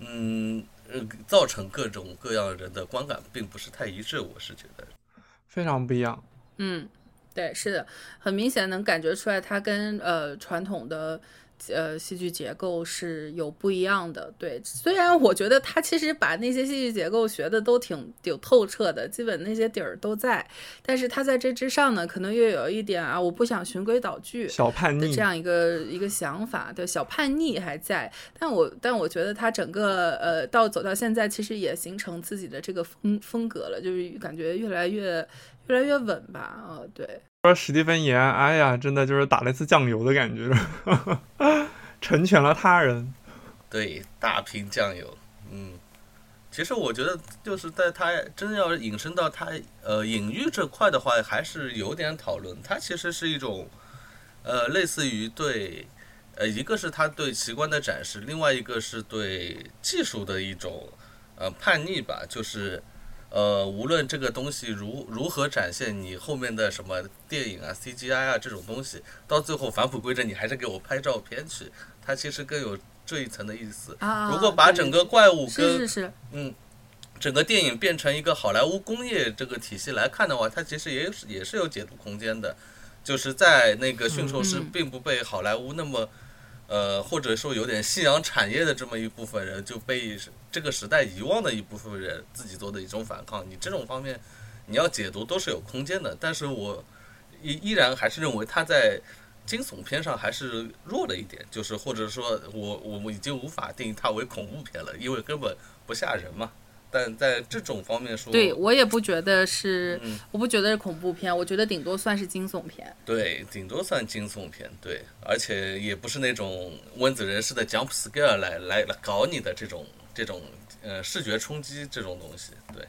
嗯，呃，造成各种各样人的观感并不是太一致，我是觉得。非常不一样。嗯，对，是的，很明显能感觉出来，它跟呃传统的呃戏剧结构是有不一样的。对，虽然我觉得他其实把那些戏剧结构学的都挺挺透彻的，基本那些底儿都在，但是他在这之上呢，可能又有一点啊，我不想循规蹈矩。小叛逆这，样一个一个想法，对小叛逆还在，但我但我觉得他整个呃到走到现在，其实也形成自己的这个风风格了，就是感觉越来越越来越稳吧，啊、对，说史蒂芬言，哎呀，真的就是打了一次酱油的感觉，成全了他人。对，大瓶酱油，嗯，其实我觉得就是在他真要引申到他呃隐喻这块的话，还是有点讨论。它其实是一种呃类似于对呃一个是他对奇观的展示，另外一个是对技术的一种呃叛逆吧，就是。呃，无论这个东西如如何展现，你后面的什么电影啊、CGI 啊这种东西，到最后返璞归真，你还是给我拍照片去。它其实更有这一层的意思。啊，如果把整个怪物跟是是，嗯整个电影变成一个好莱坞工业这个体系来看的话，它其实也有也是有解读空间的。就是在那个驯兽师嗯并不被好莱坞那么呃，或者说有点信仰产业的这么一部分人，就被这个时代遗忘的一部分人自己做的一种反抗。你这种方面，你要解读都是有空间的。但是我依依然还是认为他在惊悚片上还是弱了一点，就是或者说我我们已经无法定义它为恐怖片了，因为根本不吓人嘛。但在这种方面说，对我也不觉得是，嗯我不觉得是恐怖片，我觉得顶多算是惊悚片。对，顶多算惊悚片，对，而且也不是那种温子仁式的 jump scare 来来来搞你的这种这种呃视觉冲击这种东西，对，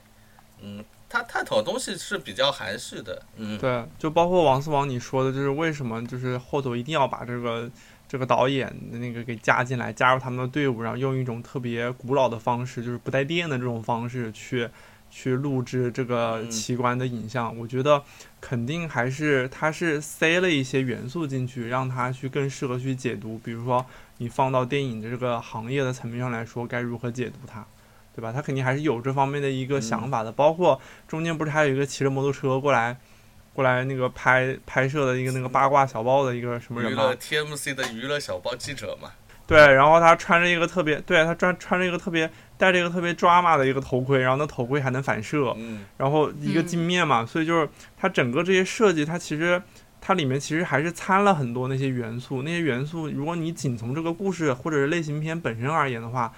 嗯，他探讨的东西是比较含蓄的，嗯，对，就包括王思王你说的，就是为什么就是后头一定要把这个这个导演的那个给加进来，加入他们的队伍，然后用一种特别古老的方式，就是不带电的这种方式去去录制这个嗯奇观的影像。我觉得肯定还是他是塞了一些元素进去，让他去更适合去解读。比如说你放到电影的这个行业的层面上来说，该如何解读它。对吧？他肯定还是有这方面的一个想法的，包括中间不是还有一个骑着摩托车过来，过来那个拍拍摄的一个那个八卦小报的一个什么人嘛娱乐？TMC 的娱乐小报记者嘛，对，然后他穿着一个特别，对他穿穿着一个特别戴着一个特别 drama 的一个头盔，然后那头盔还能反射，嗯，然后一个嗯镜面嘛，所以就是它整个这些设计，它其实它里面其实还是掺了很多那些元素。那些元素，如果你仅从这个故事或者是类型片本身而言的话，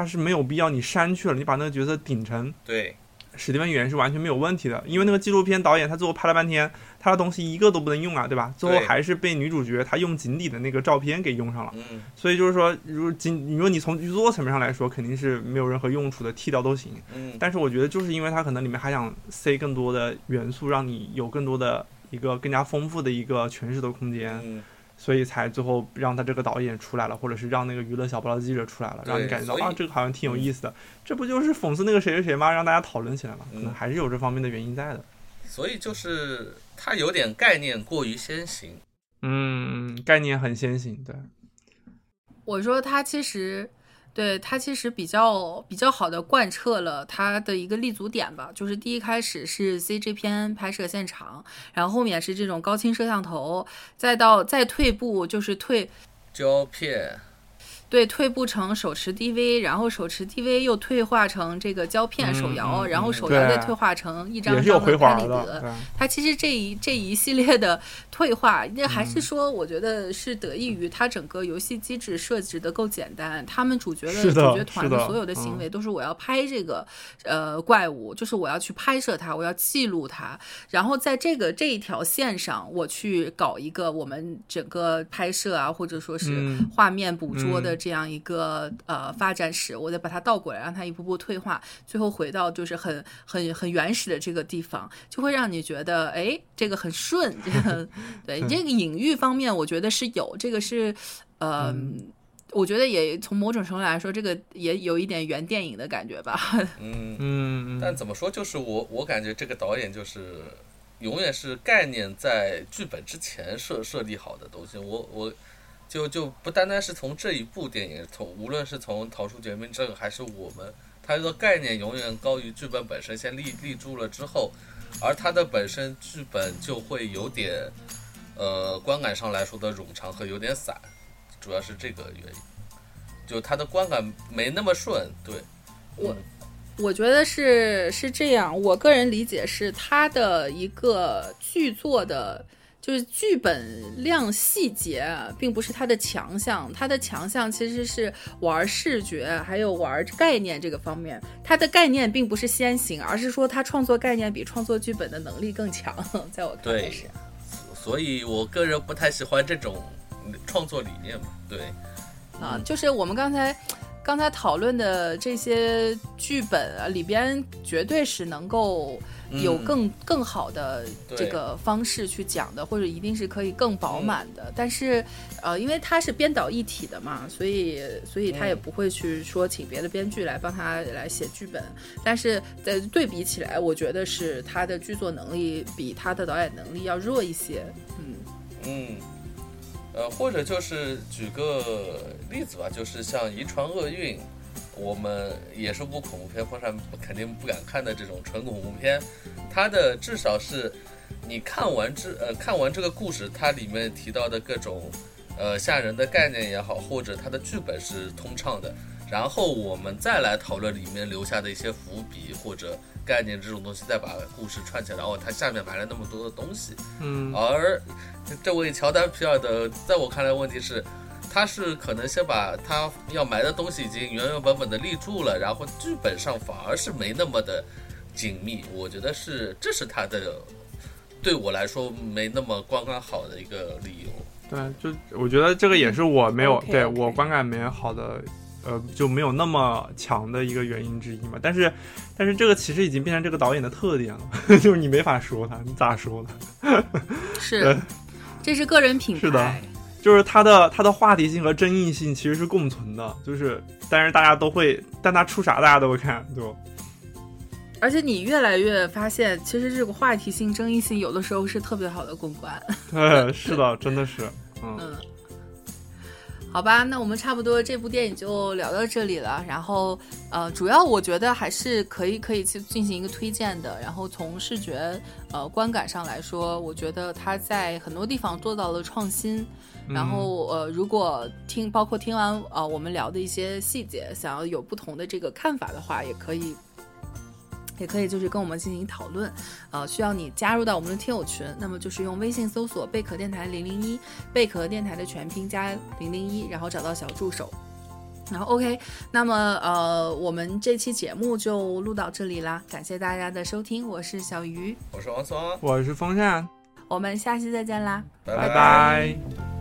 它是没有必要你删去了，你把那个角色顶成对，史蒂芬源是完全没有问题的，因为那个纪录片导演他最后拍了半天，他的东西一个都不能用啊，对吧？最后还是被女主角她用井底的那个照片给用上了。嗯，所以就是说，如果仅如果你从制作层面上来说，肯定是没有任何用处的，剃掉都行。嗯，但是我觉得，就是因为它可能里面还想塞更多的元素，让你有更多的一个更加丰富的一个诠释的空间，嗯，所以才最后让他这个导演出来了，或者是让那个娱乐小报的记者出来了，让你感觉到啊，这个好像挺有意思的。这不就是讽刺那个谁谁谁吗？让大家讨论起来嘛，可能嗯还是有这方面的原因在的。所以就是他有点概念过于先行，嗯，概念很先行，对，我说他其实，对它其实比较比较好的贯彻了它的一个立足点吧，就是第一开始是 CG 片拍摄现场，然后后面是这种高清摄像头，再到再退步就是退胶片，对，退步成手持 DV，然后手持 DV 又退化成这个胶片嗯手摇，嗯然后嗯手摇再退化成一张张拍立得。它其实这一这一系列的退化，那还嗯是说，我觉得是得益于它整个游戏机制设置的够简单。他们主角的的主角团的所有的行嗯为都是我要拍这个呃怪物，就是我要去拍摄它，我要记录它，然后在这个这一条线上，我去搞一个我们整个拍摄啊，或者说是嗯画面捕捉的嗯这样一个、呃发展史，我再把它倒过来，让它一步步退化，最后回到就是很很很原始的这个地方，就会让你觉得，哎，这个很顺。这个 对这个隐喻方面，我觉得是有，这个是呃。我觉得也从某种程度来说，这个也有一点原电影的感觉吧。嗯，嗯，但怎么说，就是我我感觉这个导演就是永远是概念在剧本之前设设立好的东西。我我就就不单单是从这一部电影，从无论是从《逃出绝命镇》还是我们，它的概念永远高于剧本本身，先立立住了之后，而它的本身剧本就会有点呃观感上来说的冗长和有点散，主要是这个原因。就它的观感没那么顺，对，我嗯我觉得是是这样，我个人理解是它的一个剧作的，就是剧本量细节啊，并不是他的强项，他的强项其实是玩视觉还有玩概念这个方面。他的概念并不是先行，而是说他创作概念比创作剧本的能力更强，在我看来是。所以我个人不太喜欢这种创作理念嘛。对，啊，嗯就是我们刚才刚才讨论的这些剧本啊，里边绝对是能够有嗯更、更好的这个方式去讲的，或者一定是可以更饱满的。但是，呃，因为他是编导一体的嘛，所以所以他也嗯不会去说请别的编剧来帮他来写剧本。但是在对比起来，我觉得是他的剧作能力比他的导演能力要弱一些。嗯。嗯，呃，或者就是举个例子吧，就是像《遗传厄运》，我们也是部恐怖片，碰上肯定不敢看的这种纯恐怖片，它的至少是你看完之呃看完这个故事，它里面提到的各种呃吓人的概念也好，或者它的剧本是通畅的，然后我们再来讨论里面留下的一些伏笔或者概念这种东西，再把故事串起来。然后它下面埋了那么多的东西，嗯而这位乔丹皮尔的，在我看来问题是。他是可能先把他要埋的东西已经原原本本的立住了，然后剧本上反而是没那么的紧密。我觉得是这是他的对我来说没那么观感好的一个理由。对，就我觉得这个也是我没有、对我观感没好的，呃，就没有那么强的一个原因之一嘛。但是，但是这个其实已经变成这个导演的特点了，就是你没法说他，你咋说呢？是，这是个人品牌。是的就是它的它的话题性和争议性其实是共存的，就是但是大家都会，但它出啥大家都会看，对吧？而且你越来越发现，其实这个话题性、争议性有的时候是特别好的公关。对，是的，真的是，嗯，嗯，好吧，那我们差不多这部电影就聊到这里了。然后，呃，主要我觉得还是可以可以去进行一个推荐的。然后从视觉呃观感上来说，我觉得它在很多地方做到了创新。然后呃，如果听包括听完呃我们聊的一些细节，想要有不同的这个看法的话，也可以。也可以就是跟我们进行讨论，呃，需要你加入到我们的听友群，那么就是用微信搜索贝壳电台零零一，贝壳电台的全拼加零零一，然后找到小助手。然后 OK，那么呃，我们这期节目就录到这里啦，感谢大家的收听，我是小鱼，我是王松，我是风扇，我们下期再见啦，拜。拜拜